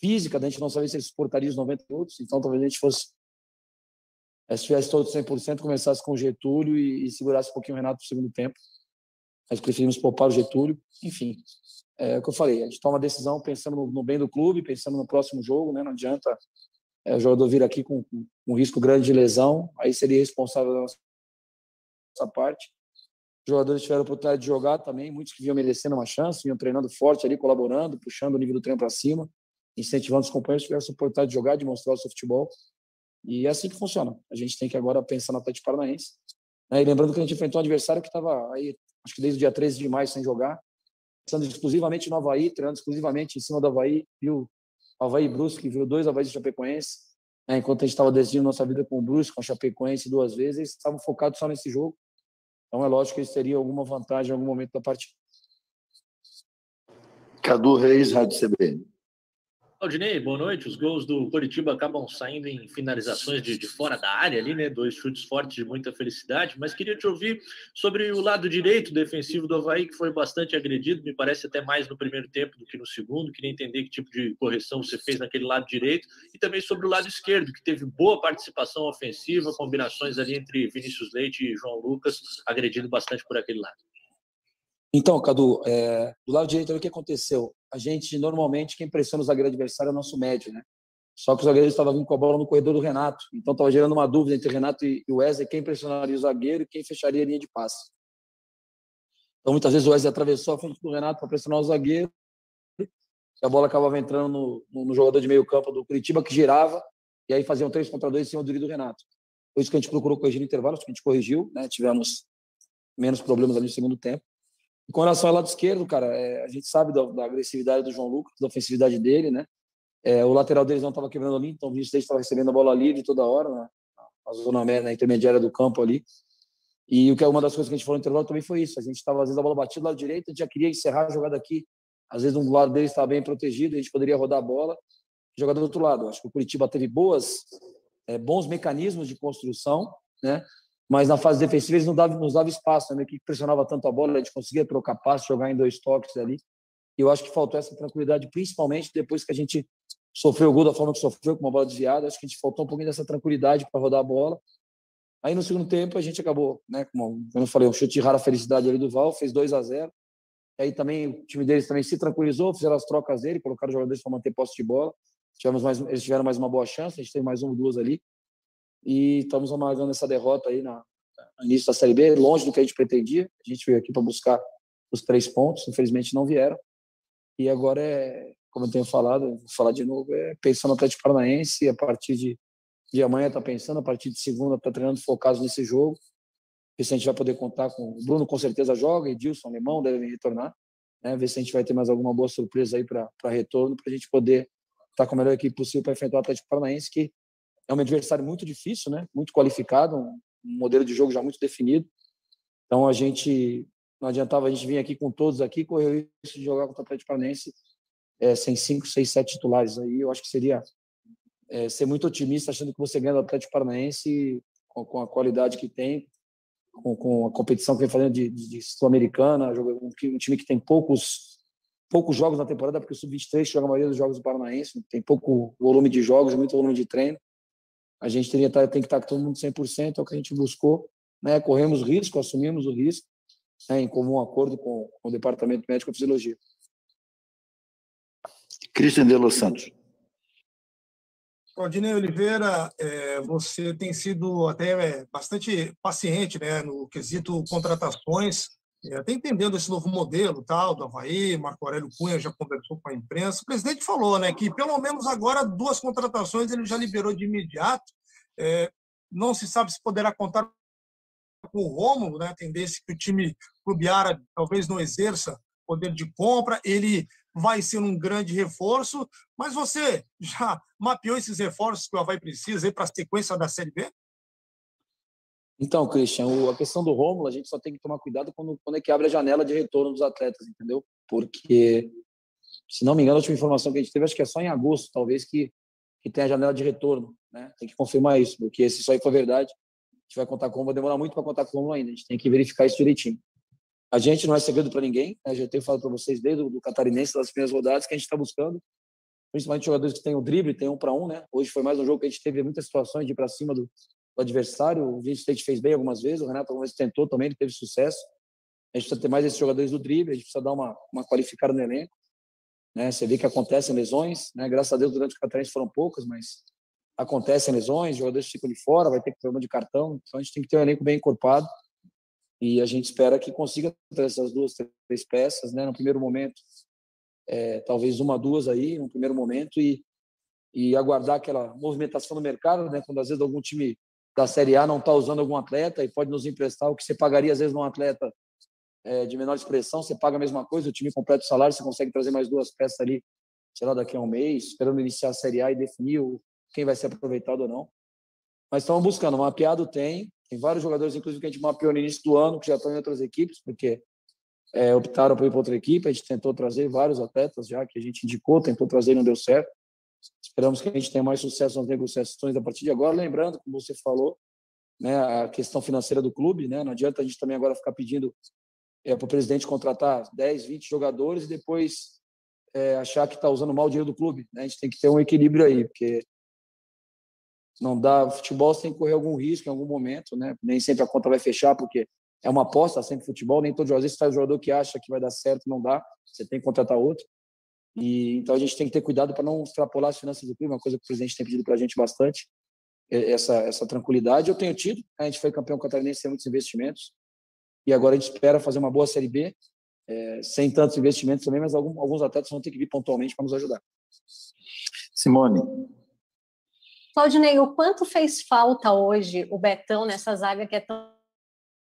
física, da gente não sabia se ele suportaria os 90 minutos, então talvez a gente fosse é, se tivesse todo 100%, começasse com o Getúlio e, e segurasse um pouquinho o Renato no segundo tempo. Nós preferimos poupar o Getúlio. Enfim, é o que eu falei, a gente toma uma decisão pensando no, no bem do clube, pensando no próximo jogo, né? não adianta é, o jogador vir aqui com, com, um risco grande de lesão, aí seria responsável da nossa, nossa parte. Os jogadores tiveram a oportunidade de jogar também, muitos que vinham merecendo uma chance, vinham treinando forte ali, colaborando, puxando o nível do treino para cima, incentivando os companheiros tiveram a oportunidade de jogar, de mostrar o seu futebol. E é assim que funciona. A gente tem que agora pensar no Atlético Paranaense. Né? E lembrando que a gente enfrentou um adversário que estava aí, acho que desde o dia 13 de maio sem jogar, pensando exclusivamente no Havaí, treinando exclusivamente em cima do Havaí, viu Havaí e Brusque, viu dois Havaí de Chapecoense. Né? Enquanto a gente estava decidindo nossa vida com o Brusque, com a Chapecoense duas vezes, eles estavam focados só nesse jogo. Então é lógico que eles teriam alguma vantagem em algum momento da partida. Cadu Reis, Rádio CBN. Aldinei, boa noite. Os gols do Coritiba acabam saindo em finalizações de, de, fora da área ali, né? Dois chutes fortes de muita felicidade. Mas queria te ouvir sobre o lado direito defensivo do Havaí, que foi bastante agredido, me parece até mais no primeiro tempo do que no segundo. Queria entender que tipo de correção você fez naquele lado direito. E também sobre o lado esquerdo, que teve boa participação ofensiva, combinações ali entre Vinícius Leite e João Lucas, agredindo bastante por aquele lado. Então, Cadu, é, do lado direito, o que aconteceu? A gente, normalmente, quem pressiona o zagueiro adversário é o nosso médio, né? Só que o zagueiro estava vindo com a bola no corredor do Renato. Então, estava gerando uma dúvida entre Renato e o Wesley, quem pressionaria o zagueiro e quem fecharia a linha de passe. Então, muitas vezes o Wesley atravessou a frente do Renato para pressionar o zagueiro e a bola acabava entrando no, no, no jogador de meio campo do Curitiba, que girava, e aí faziam três contra dois em cima do do Renato. Foi isso que a gente procurou corrigir no intervalo, que a gente corrigiu, né? tivemos menos problemas ali no segundo tempo. Com relação ao lado esquerdo, cara, é, a gente sabe da, da, agressividade do João Lucas, da ofensividade dele, né? É, o lateral deles não estava quebrando ali, então o Vinícius estava recebendo a bola livre toda hora, né? na zona na intermediária do campo ali. E o que é uma das coisas que a gente falou no intervalo também foi isso. A gente estava, às vezes, a bola batida do lado direito, a gente já queria encerrar a jogada aqui. Às vezes, um lado deles estava bem protegido, a gente poderia rodar a bola e jogar do outro lado. Acho que o Curitiba teve boas, é, bons mecanismos de construção, né? Mas na fase defensiva eles não davam, nos davam espaço, né? que pressionava tanto a bola, a gente conseguia trocar passe, jogar em dois toques ali. E eu acho que faltou essa tranquilidade, principalmente depois que a gente sofreu o gol da forma que sofreu, com uma bola desviada. Acho que a gente faltou um pouquinho dessa tranquilidade para rodar a bola. Aí no segundo tempo a gente acabou, né? Como eu falei, um chute de rara felicidade ali do Val, fez 2 a 0 Aí também o time deles também se tranquilizou, fizeram as trocas dele, colocaram os jogadores para manter posse de bola. Tivemos mais, eles tiveram mais uma boa chance, a gente teve mais um, duas ali e estamos amargando essa derrota aí na, no início da Série B, longe do que a gente pretendia. A gente veio aqui para buscar os três pontos, infelizmente não vieram. E agora é, como eu tenho falado, vou falar de novo, é pensando no Atlético Paranaense, a partir de, de amanhã está pensando, a partir de segunda está treinando focados nesse jogo. Ver se a gente vai poder contar com o Bruno, com certeza joga, Edilson, Alemão devem retornar. Né? Ver se a gente vai ter mais alguma boa surpresa aí para retorno, para a gente poder estar tá com a melhor equipe possível para enfrentar o Atlético Paranaense, que é um adversário muito difícil, né? Muito qualificado, um, modelo de jogo já muito definido. Então a gente não adiantava a gente vir aqui com todos aqui, correr risco de jogar contra o Atlético Paranaense é, sem cinco, seis, sete titulares. Aí eu acho que seria é, ser muito otimista achando que você ganha do Atlético Paranaense com, com a qualidade que tem, com, com, a competição que vem fazendo de, de, de sul-americana, um, um time que tem poucos poucos jogos na temporada, porque o Sub-23 joga a maioria dos jogos do Paranaense, tem pouco volume de jogos, muito volume de treino a gente teria, tem que estar com todo mundo 100%, é o que a gente buscou, né? corremos risco, assumimos o risco, né? em comum acordo com, com o Departamento Médico de Fisiologia. Cristian de Los Santos. Claudinei Oliveira, é, você tem sido até é, bastante paciente né, no quesito contratações, até entendendo esse novo modelo tal, do Havaí, Marco Aurélio Cunha já conversou com a imprensa. O presidente falou né, que pelo menos agora duas contratações ele já liberou de imediato. É, não se sabe se poderá contar com o Rômulo, né? a tendência que o time clube árabe talvez não exerça poder de compra, ele vai ser um grande reforço, mas você já mapeou esses reforços que o Havaí precisa para a sequência da Série B? Então, Christian, a questão do Rômulo, a gente só tem que tomar cuidado quando, quando é que abre a janela de retorno dos atletas, entendeu? Porque, se não me engano, a última informação que a gente teve, acho que é só em agosto, talvez, que, que tem a janela de retorno, né? Tem que confirmar isso, porque se isso aí for verdade, a gente vai contar com o vai demorar muito para contar com o ainda, a gente tem que verificar isso direitinho. A gente não é segredo para ninguém, né? já tenho falado para vocês desde o do catarinense, das primeiras rodadas, que a gente está buscando principalmente jogadores que têm o drible, tem um para um, né? Hoje foi mais um jogo que a gente teve muitas situações de ir para cima do, do, adversário. O Vinicius State fez bem algumas vezes, o Renato algumas vezes tentou também, ele teve sucesso. A gente precisa ter mais esses jogadores do drible, a gente precisa dar uma, uma qualificada no elenco. Né? Você vê que acontecem lesões, né? Graças a Deus durante o Catarinense foram poucas, mas acontecem lesões, jogadores ficam de fora, vai ter problema de cartão, então a gente tem que ter um elenco bem encorpado e a gente espera que consiga essas duas, três peças, né? No primeiro momento, é, talvez uma, duas aí, no primeiro momento, e, e aguardar aquela movimentação no mercado, né? Quando às vezes algum time da Série A não está usando algum atleta e pode nos emprestar o que você pagaria às vezes num atleta é, de menor expressão, você paga a mesma coisa, o time completa o salário, você consegue trazer mais duas peças ali, sei lá, daqui a um mês, esperando iniciar a Série A e definir quem vai ser aproveitado ou não. Mas estamos buscando, mapeado tem, tem vários jogadores, inclusive, que a gente mapeou no início do ano, que já estão em outras equipes, porque é, optaram por ir para outra equipe. A gente tentou trazer vários atletas já, que a gente indicou, tentou trazer e não deu certo. Esperamos que a gente tenha mais sucesso nas negociações a partir de agora. Lembrando, como você falou, né, a questão financeira do clube, né? Não adianta a gente também agora ficar pedindo é, para o presidente contratar 10, 20 jogadores e depois é, achar que está usando mal o dinheiro do clube. Né? A gente tem que ter um equilíbrio aí, porque não dá. Futebol você tem que correr algum risco em algum momento, né? Nem sempre a conta vai fechar, porque é uma aposta sempre futebol. Nem todo jogador, às vezes, faz jogador que acha que vai dar certo, não dá. Você tem que contratar outro. E então a gente tem que ter cuidado para não extrapolar as finanças do clube, uma coisa que o presidente tem pedido para a gente bastante. Essa, essa tranquilidade eu tenho tido. A gente foi campeão catarinense sem muitos investimentos. E agora a gente espera fazer uma boa Série B, é, sem tantos investimentos também, mas algum, alguns atletas vão ter que vir pontualmente para nos ajudar. Simone, Claudinei, o quanto fez falta hoje o Betão nessa zaga que é tão,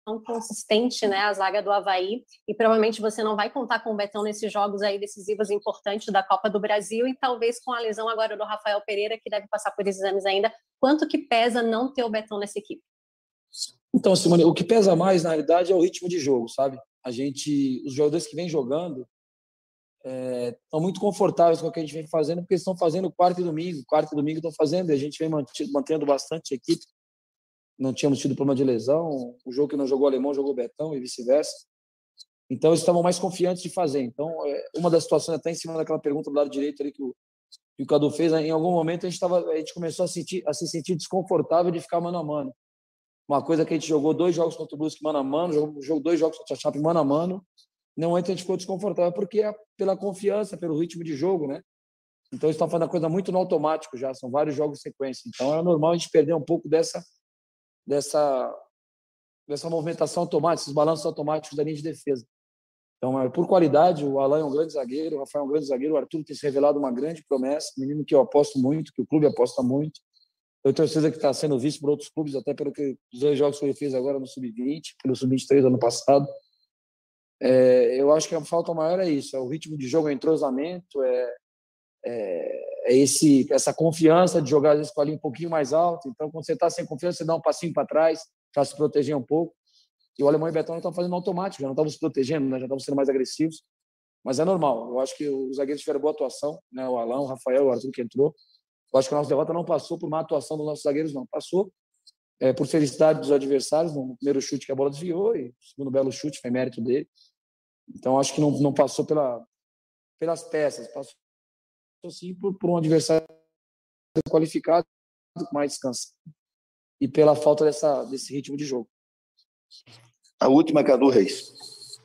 tão consistente, né? A zaga do Havaí. E provavelmente você não vai contar com o Betão nesses jogos aí decisivos importantes da Copa do Brasil e talvez com a lesão agora do Rafael Pereira, que deve passar por exames ainda. Quanto que pesa não ter o Betão nessa equipe? Então, Simone, o que pesa mais, na realidade, é o ritmo de jogo, sabe? A gente, os jogadores que vêm jogando, estão é, muito confortáveis com o que a gente vem fazendo, porque estão fazendo quarto e domingo, quarto e domingo estão fazendo, e a gente vem mantendo bastante a equipe. Não tínhamos tido problema de lesão, o jogo que não jogou alemão jogou Betão e vice-versa. Então, eles estavam mais confiantes de fazer. Então, é, uma das situações, até em cima daquela pergunta do lado direito ali que o, que o Cadu fez, em algum momento a gente, tava, a gente começou a, sentir, a se sentir desconfortável de ficar mano a mano. Uma coisa que a gente jogou dois jogos contra o Brusque mano a mano, jogou, jogou dois jogos contra a Chape mano a mano, não entra, a gente ficou desconfortável, porque é pela confiança, pelo ritmo de jogo, né? Então, eles estão fazendo a coisa muito no automático já, são vários jogos em sequência. Então, é normal a gente perder um pouco dessa, dessa, dessa movimentação automática, esses balanços automáticos da linha de defesa. Então, é, por qualidade, o Alain é um grande zagueiro, o Rafael é um grande zagueiro, o Arthur tem se revelado uma grande promessa, menino que eu aposto muito, que o clube aposta muito. Eu tenho certeza que está sendo visto por outros clubes, até pelo que os dois jogos que ele fez agora no Sub-20, pelo Sub-23 ano passado. É, eu acho que a falta maior é isso, é o ritmo de jogo, é o entrosamento, é, é, é, esse, essa confiança de jogar às vezes um pouquinho mais alta. Então, quando você está sem confiança, você dá um passinho para trás para se proteger um pouco. E o Alemão e o Betão estão fazendo automático, já não estavam se protegendo, né? já estavam sendo mais agressivos. Mas é normal. Eu acho que os zagueiros tiveram boa atuação, né? o Alão, o Rafael, o Arthur que entrou. Eu acho que a nossa derrota não passou por má atuação dos nossos zagueiros, não. Passou é, por felicidade dos adversários, no primeiro chute que a bola desviou, e o segundo belo chute foi mérito dele. Então, acho que não, não passou pela, pelas peças, passou sim por, por um adversário qualificado, mais descansado, e pela falta dessa, desse ritmo de jogo. A última, Cadu Reis.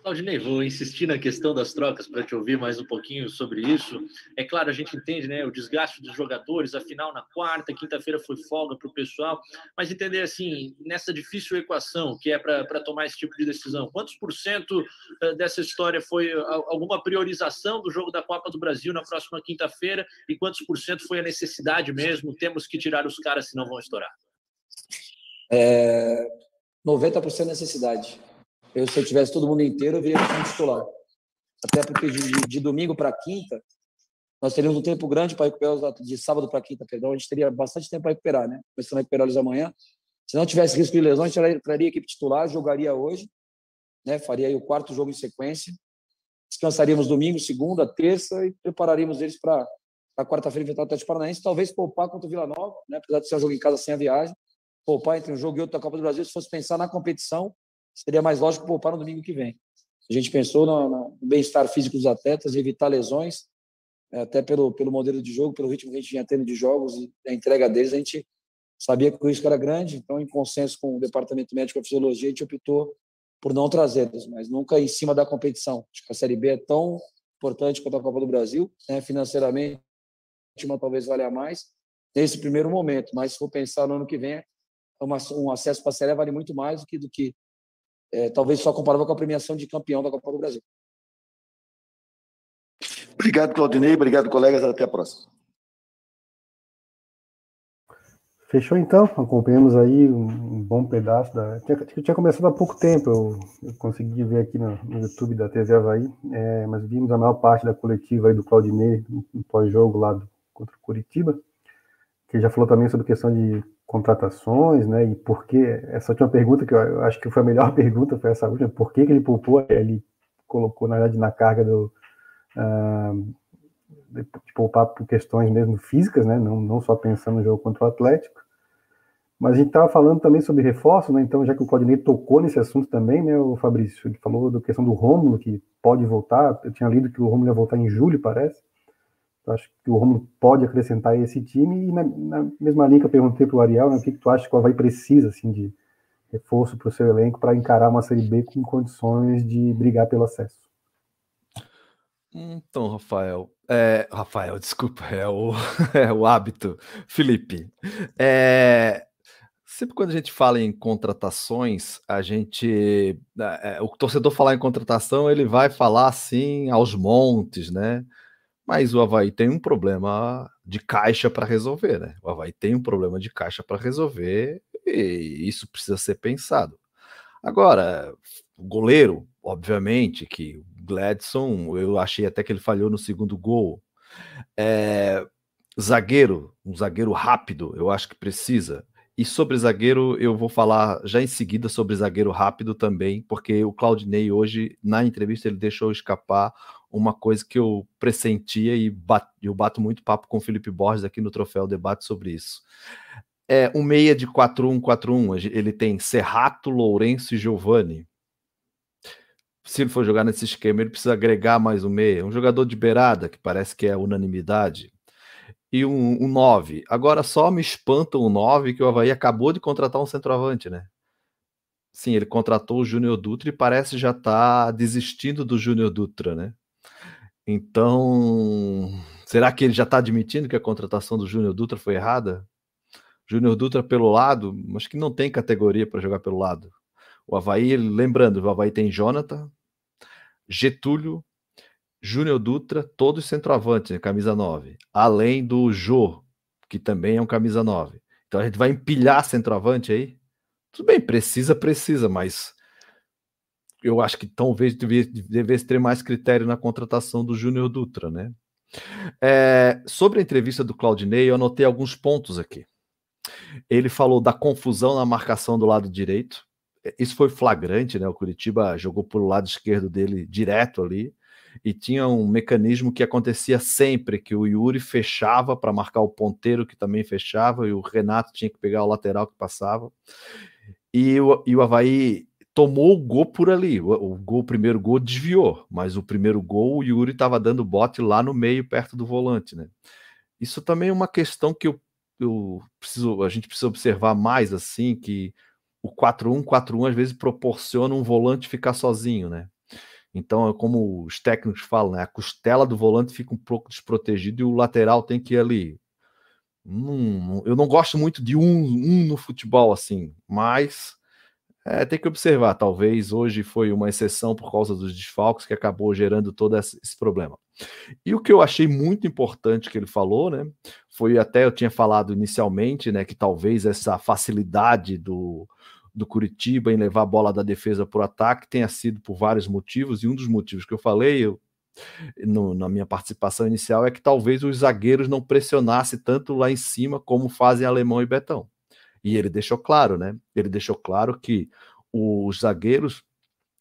Claudinei, vou insistir na questão das trocas para te ouvir mais um pouquinho sobre isso. É claro, a gente entende né, o desgaste dos jogadores, afinal, na quarta, quinta-feira foi folga para o pessoal, mas entender assim, nessa difícil equação que é para tomar esse tipo de decisão, quantos por cento eh, dessa história foi alguma priorização do jogo da Copa do Brasil na próxima quinta-feira e quantos por cento foi a necessidade mesmo? Temos que tirar os caras, senão vão estourar. É, 90% necessidade. Eu, se eu tivesse todo mundo inteiro, eu viria como titular. Até porque de, de, de domingo para quinta, nós teríamos um tempo grande para recuperar os de sábado para quinta, perdão, a gente teria bastante tempo para recuperar, né? Começando a recuperar eles amanhã. Se não tivesse risco de lesão, a gente traria a equipe titular, jogaria hoje, né? Faria aí o quarto jogo em sequência. Descansaríamos domingo, segunda, terça e prepararíamos eles para a quarta-feira enfrentar o Atlético Paranaense, talvez poupar contra o Vila Nova, né? Apesar de ser um jogo em casa sem a viagem, poupar entre um jogo e outro da Copa do Brasil, se fosse pensar na competição, seria mais lógico poupar no domingo que vem. A gente pensou no, no bem-estar físico dos atletas, evitar lesões, é, até pelo, pelo modelo de jogo, pelo ritmo que a gente tinha tendo de jogos e a entrega deles, a gente sabia que o risco era grande, então, em consenso com o Departamento Médico de Fisiologia, a gente optou por não trazê-los, mas nunca em cima da competição. Acho que a Série B é tão importante quanto a Copa do Brasil, né? financeiramente, uma talvez valha mais nesse primeiro momento, mas se for pensar no ano que vem, uma, um acesso para a Série vale muito mais do que, do que é, talvez só comparável com a premiação de campeão da Copa do Brasil. Obrigado, Claudinei. Obrigado, colegas. Até a próxima. Fechou então, acompanhamos aí um, bom pedaço da. Eu tinha começado há pouco tempo, eu, eu consegui ver aqui no, no, YouTube da TV Havaí, é, mas vimos a maior parte da coletiva aí do Claudinei no pós-jogo lá do, contra o Curitiba, que já falou também sobre questão de contratações, né? E por que essa última pergunta, que eu, acho que foi a melhor *laughs* pergunta, foi essa última, por que, que ele poupou? Ele colocou, na verdade, na carga do. Uh, de poupar por questões mesmo físicas, né? Não, não só pensando no jogo contra o Atlético. Mas a gente estava falando também sobre reforço, né? Então, já que o Claudinei tocou nesse assunto também, né, o Fabrício? Ele falou da questão do Rômulo, que pode voltar. Eu tinha lido que o Rômulo ia voltar em julho, parece. Acho que o Rômulo pode acrescentar esse time. E na, na mesma linha que eu perguntei para o Ariel, né, o que, que tu acha que o Havaí precisa assim, de reforço para o seu elenco para encarar uma Série B com condições de brigar pelo acesso? Então, Rafael, é, Rafael, desculpa, é o, *laughs* é o hábito, Felipe. É, Sempre quando a gente fala em contratações, a gente. É, o torcedor falar em contratação, ele vai falar assim aos montes, né? Mas o Havaí tem um problema de caixa para resolver, né? O Havaí tem um problema de caixa para resolver e isso precisa ser pensado. Agora, o goleiro, obviamente, que o Gladson, eu achei até que ele falhou no segundo gol. É, zagueiro, um zagueiro rápido, eu acho que precisa. E sobre zagueiro, eu vou falar já em seguida sobre zagueiro rápido também, porque o Claudinei hoje, na entrevista, ele deixou escapar uma coisa que eu pressentia e eu bato muito papo com o Felipe Borges aqui no Troféu Debate sobre isso. É um meia de 4-1-4-1, ele tem Serrato, Lourenço e Giovani. Se ele for jogar nesse esquema, ele precisa agregar mais um meia. Um jogador de beirada, que parece que é unanimidade e um, um 9. Agora só me espanta o um 9 que o Havaí acabou de contratar um centroavante, né? Sim, ele contratou o Júnior Dutra e parece já tá desistindo do Júnior Dutra, né? Então, será que ele já está admitindo que a contratação do Júnior Dutra foi errada? Júnior Dutra pelo lado, mas que não tem categoria para jogar pelo lado. O Havaí, lembrando, o Havaí tem Jonathan, Getúlio, Júnior Dutra, todos centroavantes, né, camisa 9. Além do Jô, que também é um camisa 9. Então a gente vai empilhar centroavante aí? Tudo bem, precisa, precisa, mas eu acho que talvez devesse ter mais critério na contratação do Júnior Dutra, né? É, sobre a entrevista do Claudinei, eu anotei alguns pontos aqui. Ele falou da confusão na marcação do lado direito. Isso foi flagrante, né? O Curitiba jogou por lado esquerdo dele direto ali e tinha um mecanismo que acontecia sempre, que o Yuri fechava para marcar o ponteiro, que também fechava, e o Renato tinha que pegar o lateral que passava. E o, e o Havaí tomou o gol por ali. O, o, gol, o primeiro gol desviou, mas o primeiro gol o Yuri estava dando bote lá no meio, perto do volante, né? Isso também é uma questão que eu, eu preciso, a gente precisa observar mais assim, que o 4-1-4-1 às vezes proporciona um volante ficar sozinho, né? Então, é como os técnicos falam, né? a costela do volante fica um pouco desprotegida e o lateral tem que ir ali. Hum, eu não gosto muito de um, um no futebol assim, mas é, tem que observar. Talvez hoje foi uma exceção por causa dos desfalques que acabou gerando todo esse, problema. E o que eu achei muito importante que ele falou, né? Foi até eu tinha falado inicialmente, né? Que talvez essa facilidade do, do Curitiba em levar a bola da defesa para o ataque tenha sido por vários motivos, e um dos motivos que eu falei eu, no, na minha participação inicial é que talvez os zagueiros não pressionassem tanto lá em cima como fazem Alemão e Betão. E ele deixou claro, né? Ele deixou claro que os zagueiros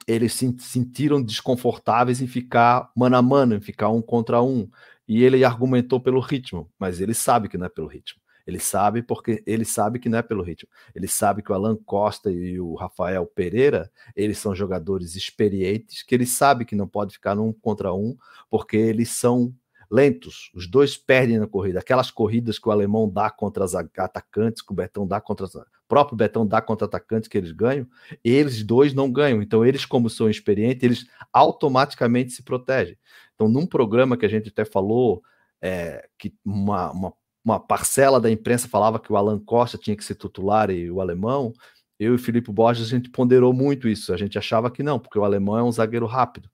eles se sentiram desconfortáveis em ficar mano a mano, em ficar um contra um. E ele argumentou pelo ritmo, mas ele sabe que não é pelo ritmo. Ele sabe porque ele sabe que não é pelo ritmo. Ele sabe que o Alan Costa e o Rafael Pereira, eles são jogadores experientes, que ele sabe que não pode ficar num contra um, porque eles são lentos. Os dois perdem na corrida. Aquelas corridas que o alemão dá contra os atacantes, que o Betão dá contra os, próprio Betão dá contra atacantes que eles ganham, eles dois não ganham. Então, eles, como são experientes, eles automaticamente se protegem. Então, num programa que a gente até falou, é, que uma, uma, uma parcela da imprensa falava que o Alan Costa tinha que ser titular e o alemão, eu e Felipe Borges, a gente ponderou muito isso. A gente achava que não, porque o alemão é um zagueiro rápido.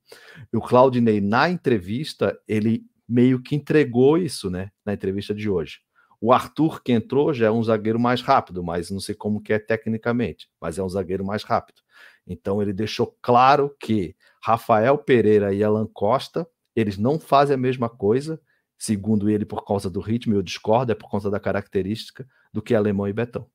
E o Claudinei, na entrevista, ele meio que entregou isso, né? Na entrevista de hoje. O Arthur, que entrou, já é um zagueiro mais rápido, mas não sei como que é tecnicamente, mas é um zagueiro mais rápido. Então ele deixou claro que Rafael Pereira e Alan Costa, eles não fazem a mesma coisa, segundo ele, por causa do ritmo, eu discordo, é por conta da característica do que Alemão e Betão.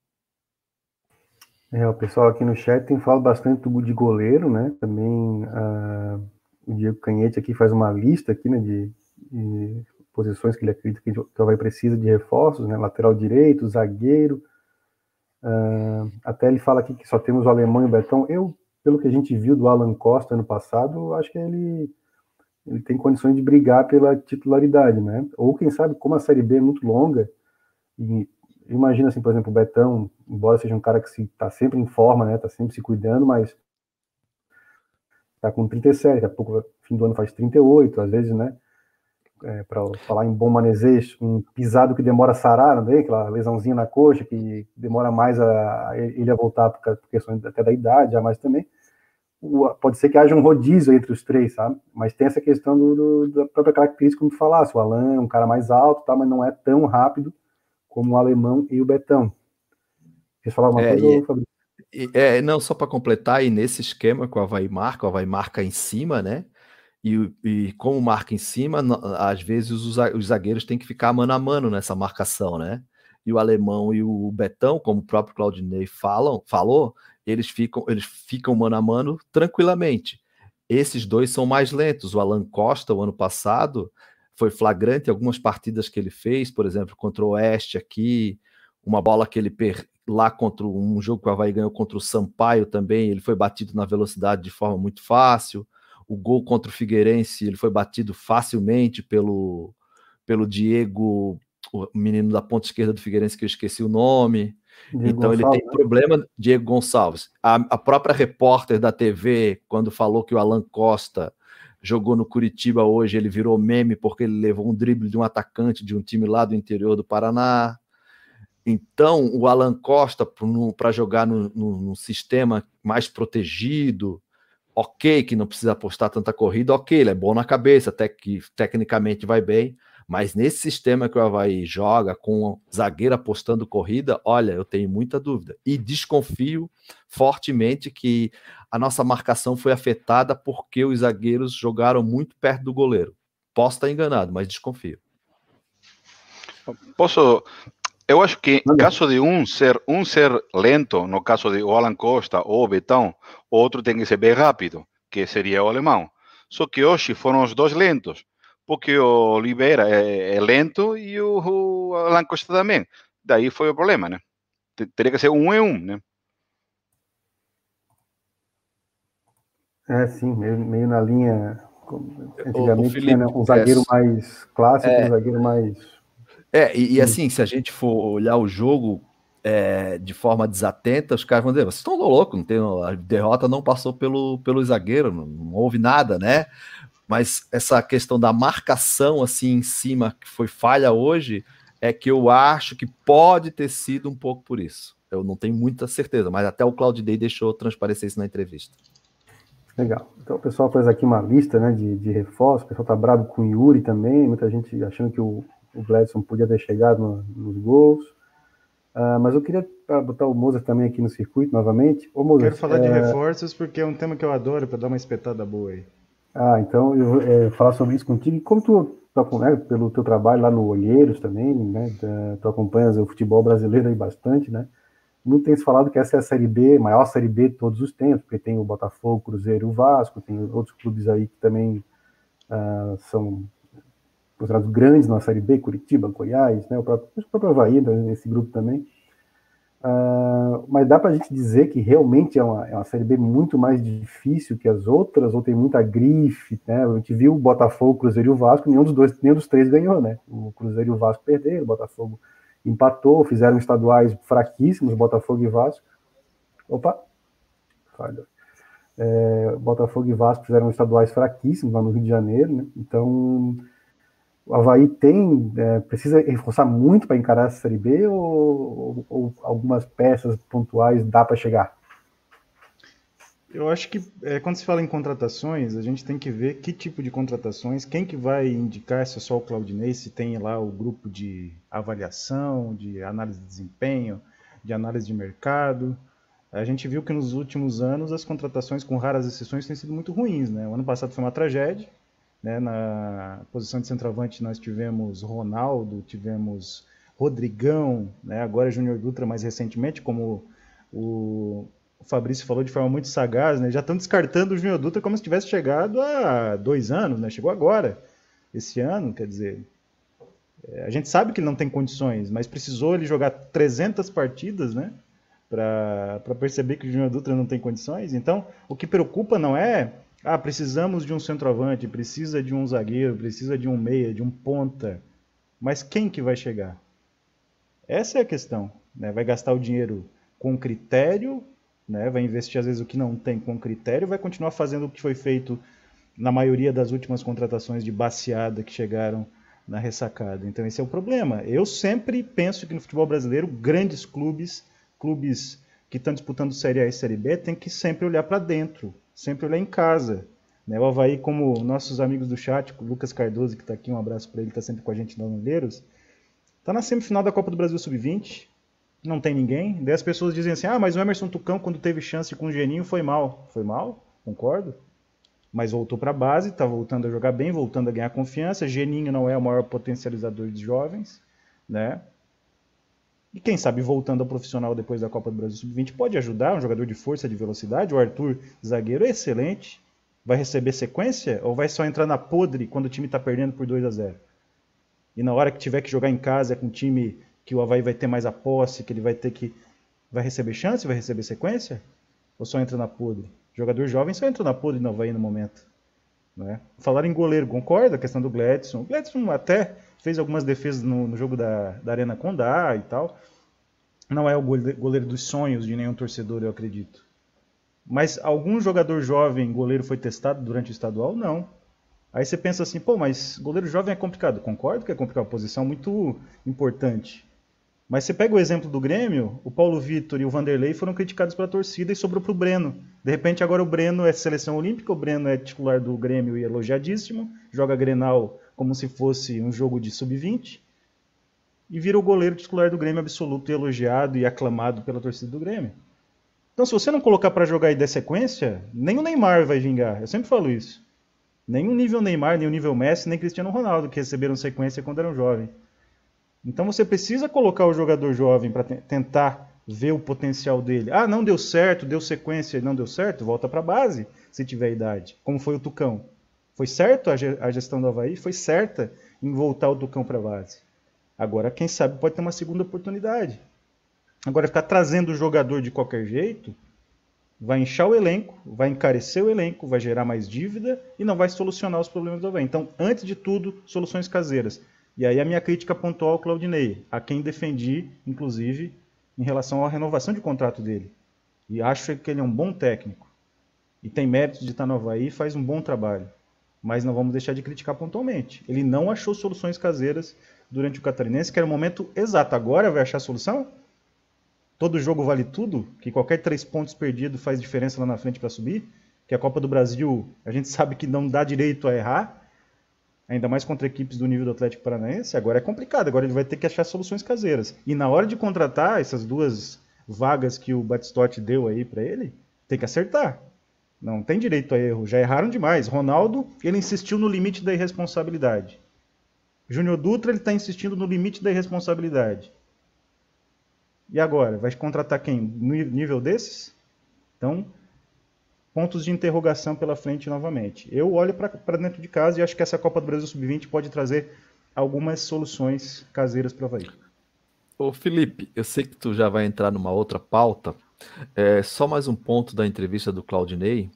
É, o pessoal aqui no chat tem falado bastante de goleiro, né? Também uh, o Diego Canhete aqui faz uma lista aqui, né, de, de posições que ele acredita que o Havaí precisa de reforços, né? Lateral direito, zagueiro. Uh, até ele fala aqui que só temos o alemão e o Betão. Eu, pelo que a gente viu do Alan Costa ano passado, acho que ele, ele tem condições de brigar pela titularidade, né? Ou quem sabe, como a Série B é muito longa, e imagina assim, por exemplo, o Betão, embora seja um cara que está sempre em forma, né? Tá sempre se cuidando, mas tá com 37, daqui a pouco, fim do ano faz 38, às vezes, né? É, para falar em bom manejo, um pisado que demora a sarar, não é? aquela lesãozinha na coxa que demora mais a, a ele a voltar por questões até da idade, já mais também. O, pode ser que haja um rodízio entre os três, sabe? Mas tem essa questão do, do, da própria característica, como tu falasse, o Alan é um cara mais alto, tá, mas não é tão rápido como o alemão e o Betão. Quer falar uma é, coisa, e, Fabrício? É, não, só para completar, e nesse esquema que o Havaí marca, o Havaí marca em cima, né? E, e como marca em cima, às vezes os, os zagueiros têm que ficar mano a mano nessa marcação, né? E o alemão e o Betão, como o próprio Claudinei falam, falou, eles ficam, eles ficam mano a mano tranquilamente. Esses dois são mais lentos. O Alan Costa, o ano passado, foi flagrante algumas partidas que ele fez, por exemplo, contra o Oeste aqui, uma bola que ele per... lá contra um jogo que o Havaí ganhou contra o Sampaio também, ele foi batido na velocidade de forma muito fácil. O gol contra o Figueirense, ele foi batido facilmente pelo, pelo Diego, o menino da ponta esquerda do Figueirense, que eu esqueci o nome. Diego então Gonçalves, ele tem né? problema, Diego Gonçalves. A, a própria repórter da TV, quando falou que o Alan Costa jogou no Curitiba hoje, ele virou meme porque ele levou um drible de um atacante de um time lá do interior do Paraná. Então, o Alan Costa, para jogar no, sistema mais protegido, ok, que não precisa apostar tanta corrida, ok, ele é bom na cabeça, até que tecnicamente vai bem, mas nesse sistema que o Havaí joga, com zagueiro apostando corrida, olha, eu tenho muita dúvida. E desconfio fortemente que a nossa marcação foi afetada porque os zagueiros jogaram muito perto do goleiro. Posso estar enganado, mas desconfio. Posso. Eu acho que em caso de um ser um ser lento, no caso de Alan Costa ou Betão, outro tem que ser bem rápido, que seria o alemão. Só que hoje foram os dois lentos porque o Oliveira é, é lento e o, o Alan Costa também. Daí foi o problema, né? Teria que ser um e um, né? É, sim, meio, meio na linha. Antigamente Felipe, tinha um zagueiro é, mais clássico, é, um zagueiro mais. É, e, e, assim, se a gente for olhar o jogo é, de forma desatenta, os caras vão dizer: vocês estão loucos, não tem, a derrota não passou pelo, pelo zagueiro, não, não houve nada, né? mas essa questão da marcação assim em cima que foi falha hoje é que eu acho que pode ter sido um pouco por isso. Eu não tenho muita certeza, mas até o Claudio deixou transparecer isso na entrevista. Legal. Então o pessoal fez aqui uma lista né, de, de reforços, o pessoal tá bravo com o Yuri também, muita gente achando que o, o Gladson podia ter chegado no, nos gols. Uh, mas eu queria botar o Mozart também aqui no circuito novamente. Ô, Mozart, Quero falar é... de reforços porque é um tema que eu adoro para dar uma espetada boa aí. Ah, então eu vou é, falar sobre isso contigo. E como tu, tu né, pelo teu trabalho lá no Olheiros também, né, tu acompanhas o futebol brasileiro aí bastante, né? Muito tem se falado que essa é a Série B, maior Série B de todos os tempos, porque tem o Botafogo, o Cruzeiro e o Vasco, tem outros clubes aí que também uh, são considerados grandes na Série B, Curitiba, Goiás, né, o próprio, próprio Havaí, né, nesse grupo também. Uh, mas dá para a gente dizer que realmente é uma, é uma Série B muito mais difícil que as outras, ou tem muita grife, né? A gente viu o Botafogo, o Cruzeiro e o Vasco, nenhum dos dois, nenhum dos três ganhou, né? O Cruzeiro e o Vasco perderam, o Botafogo empatou, fizeram estaduais fraquíssimos, Botafogo e Vasco. Opa, falha. É, Botafogo e Vasco fizeram estaduais fraquíssimos lá no Rio de Janeiro, né? Então o Havaí tem, é, precisa reforçar muito para encarar essa Série B ou, ou, ou algumas peças pontuais dá para chegar? Eu acho que é, quando se fala em contratações, a gente tem que ver que tipo de contratações, quem que vai indicar se é só o Claudinei, se tem lá o grupo de avaliação, de análise de desempenho, de análise de mercado. A gente viu que nos últimos anos as contratações, com raras exceções, têm sido muito ruins. Né? O ano passado foi uma tragédia, né? Na posição de centroavante nós tivemos Ronaldo, tivemos Rodrigão, né? agora Júnior Dutra mais recentemente, como o Fabrício falou de forma muito sagaz, né? já estão descartando o Júnior Dutra como se tivesse chegado há dois anos, né? chegou agora, esse ano, quer dizer, é, a gente sabe que ele não tem condições, mas precisou ele jogar 300 partidas, né? Para perceber que o Júnior Dutra não tem condições. Então, o que preocupa não é ah, precisamos de um centroavante, precisa de um zagueiro, precisa de um meia, de um ponta. Mas quem que vai chegar? Essa é a questão. Né? Vai gastar o dinheiro com critério, né? vai investir às vezes o que não tem com critério, vai continuar fazendo o que foi feito na maioria das últimas contratações de baseada que chegaram na ressacada. Então esse é o problema. Eu sempre penso que no futebol brasileiro, grandes clubes, clubes que estão disputando Série A e Série B, tem que sempre olhar para dentro sempre olhar em casa. Né? O Havaí, como nossos amigos do chat, o Lucas Cardoso, que está aqui, um abraço para ele, está sempre com a gente no Olheiros, está na semifinal da Copa do Brasil Sub-20, não tem ninguém. Daí as pessoas dizem assim: ah, mas o Emerson Tucão, quando teve chance com o Geninho, foi mal. Foi mal, concordo. Mas voltou para a base, está voltando a jogar bem, voltando a ganhar confiança. Geninho não é o maior potencializador de jovens, né? E quem sabe voltando ao profissional depois da Copa do Brasil Sub-20 pode ajudar, um jogador de força, de velocidade. O Arthur, zagueiro, é excelente. Vai receber sequência ou vai só entrar na podre quando o time está perdendo por 2 a 0 E na hora que tiver que jogar em casa com um time que o Havaí vai ter mais a posse, que ele vai ter que. Vai receber chance, vai receber sequência? Ou só entra na podre? Jogador jovem só entra na podre no Havaí no momento. Né? Falar em goleiro, concorda? A questão do Gladson. O Gladson até fez algumas defesas no, no jogo da, da Arena Condá e tal. Não é o goleiro dos sonhos de nenhum torcedor, eu acredito. Mas algum jogador jovem, goleiro, foi testado durante o estadual? Não. Aí você pensa assim, pô, mas goleiro jovem é complicado. Concordo que é complicado, posição muito importante. Mas você pega o exemplo do Grêmio, o Paulo Vitor e o Vanderlei foram criticados pela torcida e sobrou para o Breno. De repente agora o Breno é seleção olímpica, o Breno é titular do Grêmio e elogiadíssimo, joga Grenal como se fosse um jogo de sub-20, e vira o goleiro titular do Grêmio absoluto e elogiado e aclamado pela torcida do Grêmio. Então, se você não colocar para jogar e der sequência, nem o Neymar vai vingar. Eu sempre falo isso. Nem o nível Neymar, nem o nível Messi, nem Cristiano Ronaldo, que receberam sequência quando eram jovens. Então você precisa colocar o jogador jovem para tentar ver o potencial dele. Ah, não deu certo, deu sequência e não deu certo, volta para a base, se tiver idade. Como foi o Tucão. Foi certo a gestão do Havaí? Foi certa em voltar o Tucão para a base. Agora, quem sabe pode ter uma segunda oportunidade. Agora, ficar trazendo o jogador de qualquer jeito vai inchar o elenco, vai encarecer o elenco, vai gerar mais dívida e não vai solucionar os problemas do Havaí. Então, antes de tudo, soluções caseiras. E aí a minha crítica pontual ao Claudinei, a quem defendi, inclusive, em relação à renovação de contrato dele. E acho que ele é um bom técnico. E tem méritos de estar no Havaí e faz um bom trabalho mas não vamos deixar de criticar pontualmente. Ele não achou soluções caseiras durante o Catarinense, que era o momento exato. Agora vai achar solução? Todo jogo vale tudo? Que qualquer três pontos perdidos faz diferença lá na frente para subir? Que a Copa do Brasil a gente *laughs* sabe que não dá direito a errar, ainda mais contra equipes do nível do Atlético Paranaense. Agora é complicado, agora ele vai ter que achar soluções caseiras. E na hora de contratar essas duas vagas que o Batistotti deu aí para ele, tem que acertar. Não tem direito a erro. Já erraram demais. Ronaldo, ele insistiu no limite da irresponsabilidade. Júnior Dutra, ele está insistindo no limite da irresponsabilidade. E agora? Vai contratar quem? No nível desses? Então, pontos de interrogação pela frente novamente. Eu olho para dentro de casa e acho que essa Copa do Brasil Sub-20 pode trazer algumas soluções caseiras para o Havaí. Ô Felipe, eu sei que tu já vai entrar numa outra pauta. É, só mais um ponto da entrevista do Claudinei.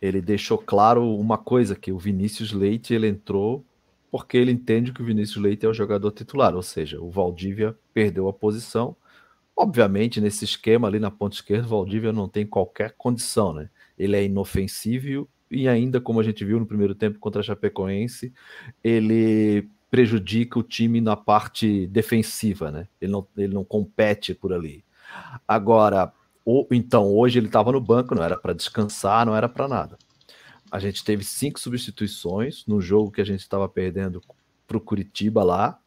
Ele deixou claro uma coisa, que o Vinícius Leite ele entrou porque ele entende que o Vinícius Leite é o jogador titular, ou seja, o Valdívia perdeu a posição. Obviamente, nesse esquema ali na ponta esquerda, o Valdívia não tem qualquer condição, né? Ele é inofensível e ainda, como a gente viu no primeiro tempo contra a Chapecoense, ele prejudica o time na parte defensiva, né? Ele não, ele não compete por ali. Agora, o, então, hoje ele estava no banco, não era para descansar, não era para nada. A gente teve cinco substituições no jogo que a gente estava perdendo para o Curitiba lá.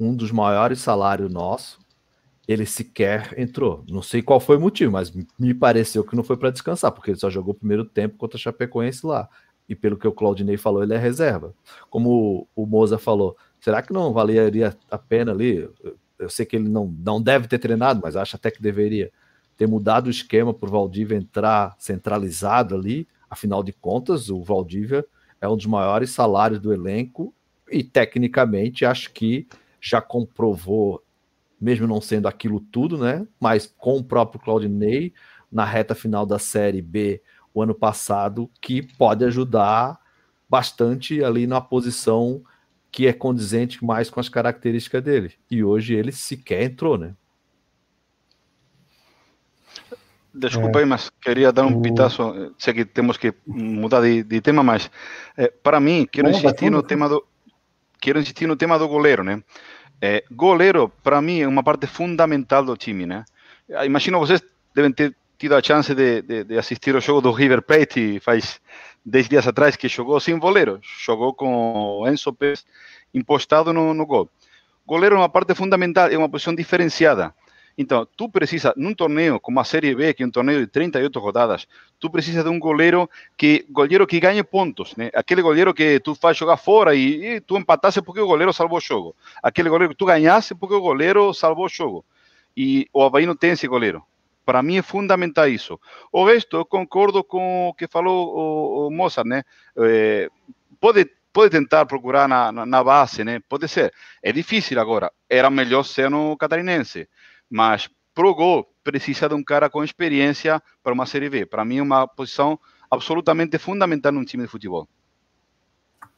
Um dos maiores salários nosso. Ele sequer entrou. Não sei qual foi o motivo, mas me pareceu que não foi para descansar, porque ele só jogou o primeiro tempo contra a Chapecoense lá. E pelo que o Claudinei falou, ele é reserva. Como o Moza falou, será que não valeria a pena ali? Eu sei que ele não, não deve ter treinado, mas acho até que deveria ter mudado o esquema para o Valdívia entrar centralizado ali Afinal de contas, o Valdívia é um dos maiores salários do elenco e, tecnicamente, acho que já comprovou, mesmo não sendo aquilo tudo, né? Mas com o próprio Claudinei, na reta final da Série B, o ano passado, que pode ajudar bastante ali na posição que é condizente mais com as características dele. E hoje ele sequer entrou, né? Desculpa, é. mas queria dar um pitaço. Sei que temos que mudar de, de tema, mas é, para mim, quero insistir no tema do quero insistir no tema do goleiro, né? É, goleiro, para mim, é uma parte fundamental do time, né? Imagino vocês devem ter tido a chance de, de, de assistir o jogo do River Plate faz 10 dias atrás, que jogou sem goleiro, jogou com Enzo Pérez impostado no, no gol. Goleiro é uma parte fundamental, é uma posição diferenciada. Então, tu precisa, num torneio como a Série B, que é um torneio de 38 rodadas, tu precisa de um goleiro que goleiro que ganhe pontos, né? Aquele goleiro que tu faz jogar fora e, e tu empatasse porque o goleiro salvou o jogo. Aquele goleiro que tu ganhasse porque o goleiro salvou o jogo. E o Havaí não tem esse goleiro. Para mim é fundamental isso. O resto, eu concordo com o que falou o, o Mozart, né? É, pode pode tentar procurar na, na, na, base, né? Pode ser. É difícil agora. Era melhor ser no catarinense mas pro gol precisa de um cara com experiência para uma Série B. Para mim é uma posição absolutamente fundamental num time de futebol.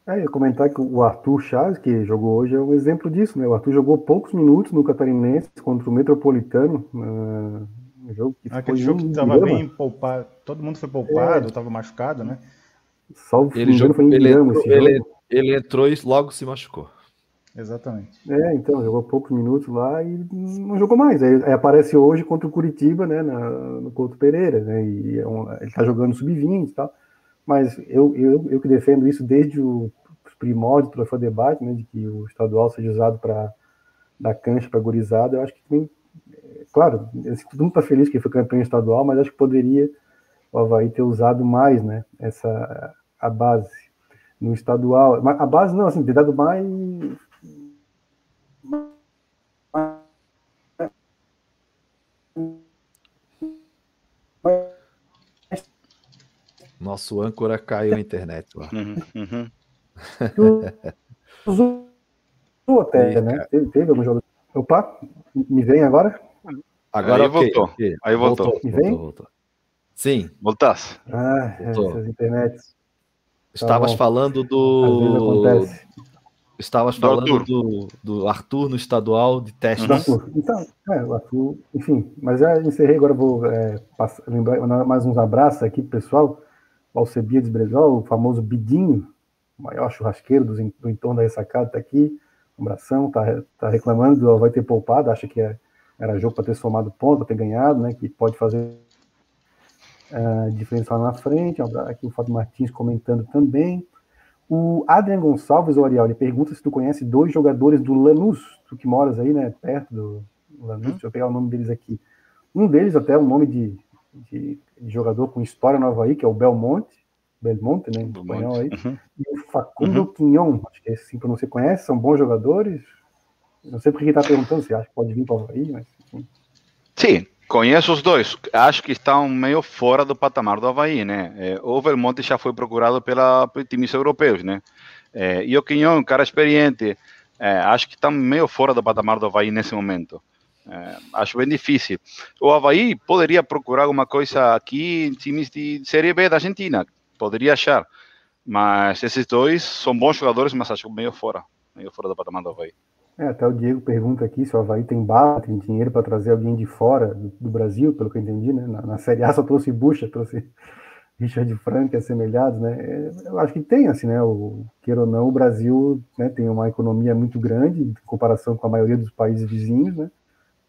É, eu ia comentar que o Arthur Chaves, que jogou hoje, é um exemplo disso, né? O Arthur jogou poucos minutos no Catarinense contra o Metropolitano. Uh, um jogo que Aquele jogo que estava bem poupado, todo mundo foi poupado, estava é. machucado, né? Salvo ele, jogou, foi ele, entrou, ele, ele entrou e logo se machucou. Exatamente. É, então, jogou poucos minutos lá e não jogou mais. Aí, aí aparece hoje contra o Curitiba, né, na, no Couto Pereira, né, e é um, ele tá jogando sub-20 e tal. Mas eu, eu, eu que defendo isso desde o primórdio do Troféu Debate, né, de que o estadual seja usado para dar cancha para gurizada, eu acho que é, claro, todo mundo tá feliz que foi campeão estadual, mas acho que poderia o Havaí ter usado mais, né, essa, a base no estadual. A base não, assim, ter dado mais Nosso âncora caiu a internet lá. Uhum, uhum. *laughs* até, né? Teve, teve algum jogo. Opa, me vem agora? Agora Aí okay. voltou. Aí voltou. voltou. Me vem? Voltou, voltou. Sim. Voltasse. Ah, voltou. essas internets. Estavas tá falando do. Estavas do falando Arthur. Do, do Arthur no estadual de teste. Uhum. Então, é, o Arthur, enfim, mas já encerrei, agora vou é, passar, lembrar mais uns abraços aqui pro pessoal. O Alcebiades Brezol, o famoso Bidinho, o maior churrasqueiro do, do entorno da ressacada, está aqui. Um abração, tá, tá reclamando do vai ter poupado, acha que é, era jogo para ter somado ponto, para ter ganhado, né? Que pode fazer uh, diferença lá na frente. Aqui o Fábio Martins comentando também. O Adrian Gonçalves, o Ariel, ele pergunta se tu conhece dois jogadores do Lanús, tu que moras aí, né, perto do Lanús, hum. deixa eu pegar o nome deles aqui. Um deles até é um nome de, de, de, jogador com história no Havaí, que é o Belmonte, Belmonte, né, em espanhol aí, uhum. e o Facundo uhum. Quinhon, acho que é assim que você conhece, são bons jogadores, não sei porque ele está perguntando se acha que pode vir para o Havaí, mas... Enfim. Sim, Conheço os dois. Acho que estão meio fora do patamar do Havaí, né? É, o Belmonte já foi procurado pela, times europeus, né? É, e o Quinhão, um cara experiente, é, acho que está meio fora do patamar do Havaí nesse momento. É, acho bem difícil. O Havaí poderia procurar alguma coisa aqui em times de Série B da Argentina, poderia achar. Mas esses dois são bons jogadores, mas acho meio fora, meio fora do patamar do Havaí. É, até o Diego pergunta aqui se o Havaí tem bala, tem dinheiro para trazer alguém de fora do, do, Brasil, pelo que eu entendi, né? Na, na Série A só trouxe Bucha, trouxe *laughs* Richard Frank assemelhados, né? É, eu acho que tem, assim, né? O, queira ou não, o Brasil né, tem uma economia muito grande em comparação com a maioria dos países vizinhos, né?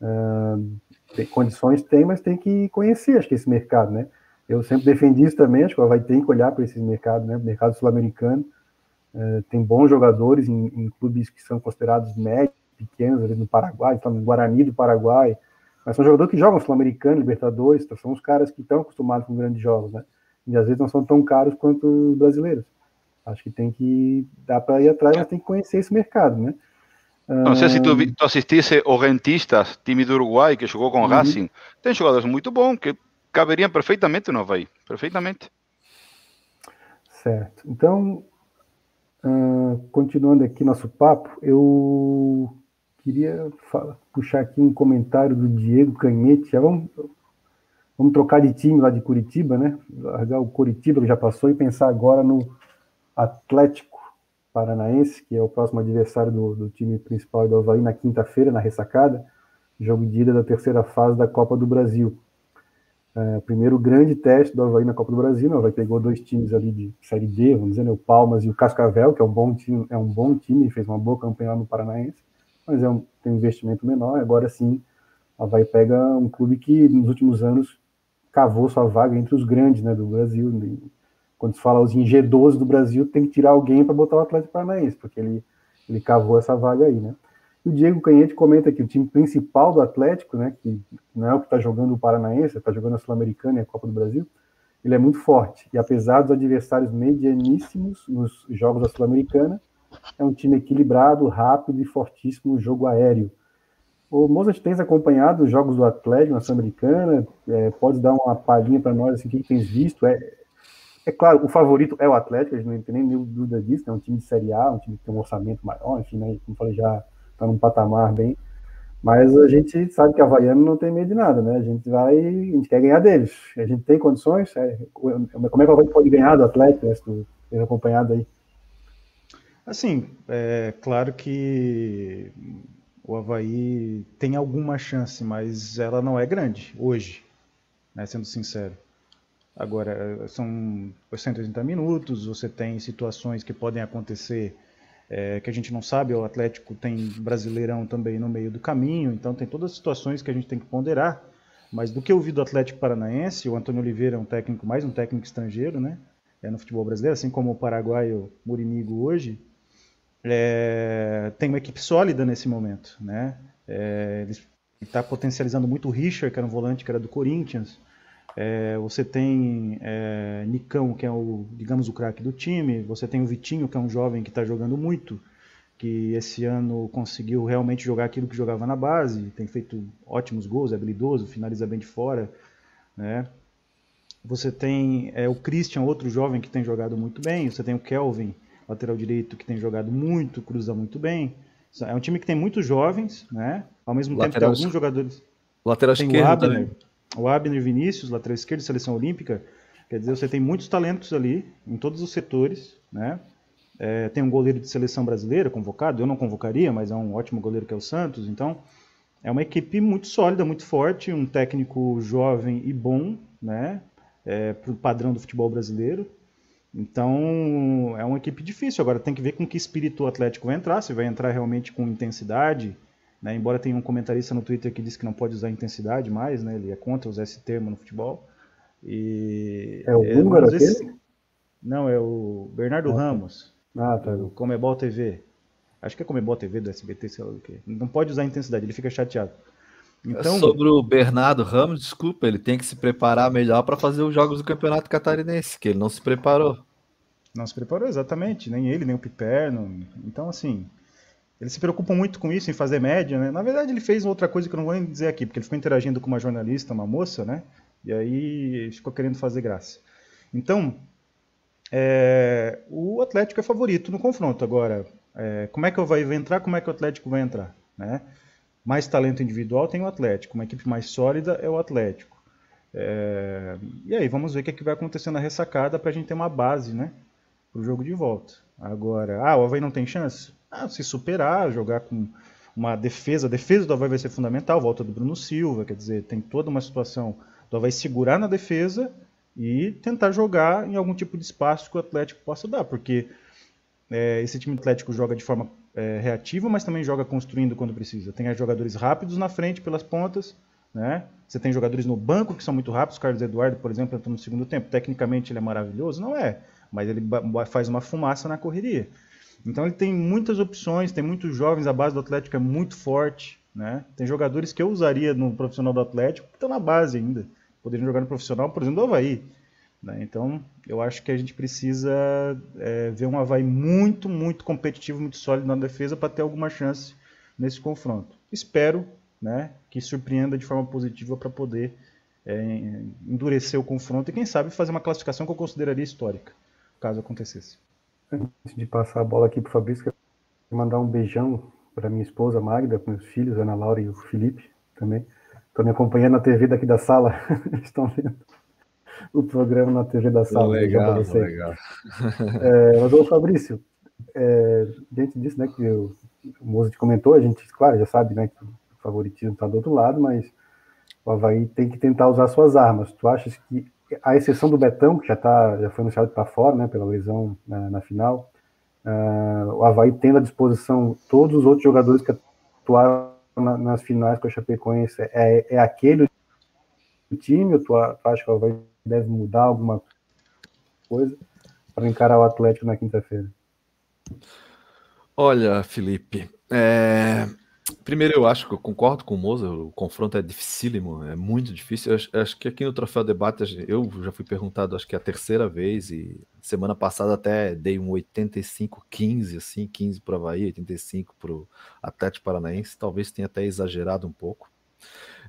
Uh, tem condições, tem, mas tem que conhecer, acho que esse mercado, né? Eu sempre defendi isso também, acho que vai ter que olhar para esse mercado, né? Mercado sul-americano. Uh, tem bons jogadores em, em, clubes que são considerados médios, pequenos, ali no Paraguai, no Guarani do Paraguai, mas são jogadores que jogam sul-americano, Libertadores, então são os caras que estão acostumados com grandes jogos, né? E às vezes não são tão caros quanto os brasileiros. Acho que tem que dar para ir atrás, mas tem que conhecer esse mercado, né? Não sei se tu, tu assistisse o Rentistas, time do Uruguai, que jogou com o uhum. Racing. Tem jogadores muito bons que caberiam perfeitamente no Havaí. Perfeitamente. Certo. Então, uh, continuando aqui nosso papo, eu queria puxar aqui um comentário do Diego Canhete. vamos, vamos trocar de time lá de Curitiba, né? Largar o Curitiba que já passou e pensar agora no Atlético Paranaense, que é o próximo adversário do, do time principal do Havaí na quinta-feira, na ressacada, jogo de ida da terceira fase da Copa do Brasil. É, primeiro grande teste do Havaí na Copa do Brasil, né? o Havaí pegou dois times ali de Série D, vamos dizer, né? o Palmas e o Cascavel, que é um bom time, é um bom time, fez uma boa campanha no Paranaense, mas é um, tem um investimento menor, agora sim, o Havaí pega um clube que nos últimos anos cavou sua vaga entre os grandes né, do Brasil, quando se fala os em G12 do Brasil, tem que tirar alguém para botar o Atlético Paranaense, porque ele, ele cavou essa vaga aí, né? O Diego Canhete comenta que o time principal do Atlético, né, que não é o que está jogando o Paranaense, está jogando a Sul-Americana e a Copa do Brasil, ele é muito forte. E apesar dos adversários medianíssimos nos jogos da Sul-Americana, é um time equilibrado, rápido e fortíssimo no jogo aéreo. O Mozart tens acompanhado os jogos do Atlético na Sul-Americana? É, pode dar uma palhinha para nós assim, o que, tens visto? É, é claro, o favorito é o Atlético, a gente não tem nem dúvida disso, é um time de Série A, um time que tem um orçamento maior, enfim, né, como falei, já está num patamar bem. Mas a gente sabe que a Havaiano não tem medo de nada, né? A gente vai, a gente quer ganhar deles. A gente tem condições. É, como é que a Havaí pode ganhar do Atlético, né, se tu acompanhado aí? Assim, é claro que o Havaí tem alguma chance, mas ela não é grande hoje, né, sendo sincero. Agora, são 180 minutos, você tem situações que podem acontecer é, que a gente não sabe, o Atlético tem Brasileirão também no meio do caminho, então tem todas as situações que a gente tem que ponderar. Mas do que eu vi do Atlético Paranaense, o Antônio Oliveira é um técnico, mais um técnico estrangeiro, né? É no futebol brasileiro, assim como o paraguaio Murimigo hoje, é, tem uma equipe sólida nesse momento, né? É, ele está potencializando muito o Richard, que era um volante que era do Corinthians, é, você tem é, Nicão, que é o, digamos, o craque do time. Você tem o Vitinho, que é um jovem que está jogando muito, que esse ano conseguiu realmente jogar aquilo que jogava na base. Tem feito ótimos gols, é habilidoso, finaliza bem de fora. Né? Você tem é, o Christian, outro jovem que tem jogado muito bem. Você tem o Kelvin, lateral direito, que tem jogado muito, cruza muito bem. É um time que tem muitos jovens, né? Ao mesmo lateral tempo tem alguns jogadores. Lateral tem esquerdo também o Abner Vinícius, lateral esquerdo, seleção olímpica, quer dizer, você tem muitos talentos ali, em todos os setores, né? É, tem um goleiro de seleção brasileira convocado, eu não convocaria, mas é um ótimo goleiro que é o Santos, então é uma equipe muito sólida, muito forte, um técnico jovem e bom, né? É, para o padrão do futebol brasileiro. Então é uma equipe difícil. Agora tem que ver com que espírito o Atlético vai entrar, se vai entrar realmente com intensidade, né? Embora tenha um comentarista no Twitter que disse que não pode usar intensidade mais, né? ele é contra usar esse termo no futebol. E, é o é, húngaro aquele? Não, é o Bernardo ah, tá. Ramos, ah, tá. do Comebol TV. Acho que é Comebol TV do SBT, sei lá o quê. Não pode usar intensidade, ele fica chateado. Então, Sobre o Bernardo Ramos, desculpa, ele tem que se preparar melhor para fazer os jogos do Campeonato Catarinense, que ele não se preparou. Não se preparou, exatamente. Nem ele, nem o Piperno. Então, assim, eles se preocupam muito com isso, em fazer média, né? Na verdade, ele fez outra coisa que eu não vou nem dizer aqui, porque ele ficou interagindo com uma jornalista, uma moça, né? E aí ficou querendo fazer graça. Então, é, o Atlético é favorito no confronto. Agora, é, como é que o vai entrar? Como é que o Atlético vai entrar? Né? mais talento individual tem o Atlético, uma equipe mais sólida é o Atlético. É... E aí, vamos ver o que, é que vai acontecer na ressacada para a gente ter uma base, né? Para o jogo de volta. Agora, ah, o Havaí não tem chance? Ah, se superar, jogar com uma defesa, a defesa do Havaí vai ser fundamental, volta do Bruno Silva, quer dizer, tem toda uma situação do Havaí segurar na defesa e tentar jogar em algum tipo de espaço que o Atlético possa dar, porque é, esse time Atlético joga de forma é, reativa, mas também joga construindo quando precisa. Tem jogadores rápidos na frente pelas pontas, né? Você tem jogadores no banco que são muito rápidos. Carlos Eduardo, por exemplo, entrou no segundo tempo. Tecnicamente ele é maravilhoso? Não é, mas ele faz uma fumaça na correria. Então ele tem muitas opções, tem muitos jovens, a base do Atlético é muito forte. Né? Tem jogadores que eu usaria no profissional do Atlético que estão na base ainda. Poderiam jogar no profissional, por exemplo, do Havaí. Né? Então, eu acho que a gente precisa é, ver um Havaí muito, muito competitivo, muito sólido na defesa para ter alguma chance nesse confronto. Espero né, que surpreenda de forma positiva para poder é, endurecer o confronto e, quem sabe, fazer uma classificação que eu consideraria histórica, caso acontecesse. Antes de passar a bola aqui para o Fabrício, quero mandar um beijão para minha esposa Magda, para meus filhos, Ana Laura e o Felipe também. Estão me acompanhando na TV daqui da sala. *laughs* Estão vendo o programa na TV da sala. Legal, legal. *laughs* É, mas, ô Fabrício, é, diante disso, né, que o, o Mozart comentou, a gente, claro, já sabe, né, que o favoritismo está do outro lado, mas o Havaí tem que tentar usar suas armas. Tu achas que, a exceção do Betão, que já, tá, já foi anunciado para fora, né, pela lesão na, na final, uh, o Havaí tendo à disposição todos os outros jogadores que atuaram na, nas finais com a Chapecoense, é, é aquele time, tu, tu acha que o Havaí deve mudar alguma coisa para encarar o Atlético na quinta-feira? Olha, Felipe, é... primeiro eu acho que eu concordo com o Moza, o confronto é dificílimo, é muito difícil. Eu acho, que aqui no Troféu Debate eu já fui perguntado, acho que é a terceira vez, e semana passada até dei um 85-15, assim, 15 para o Havaí, 85 para o Atlético Paranaense, talvez tenha até exagerado um pouco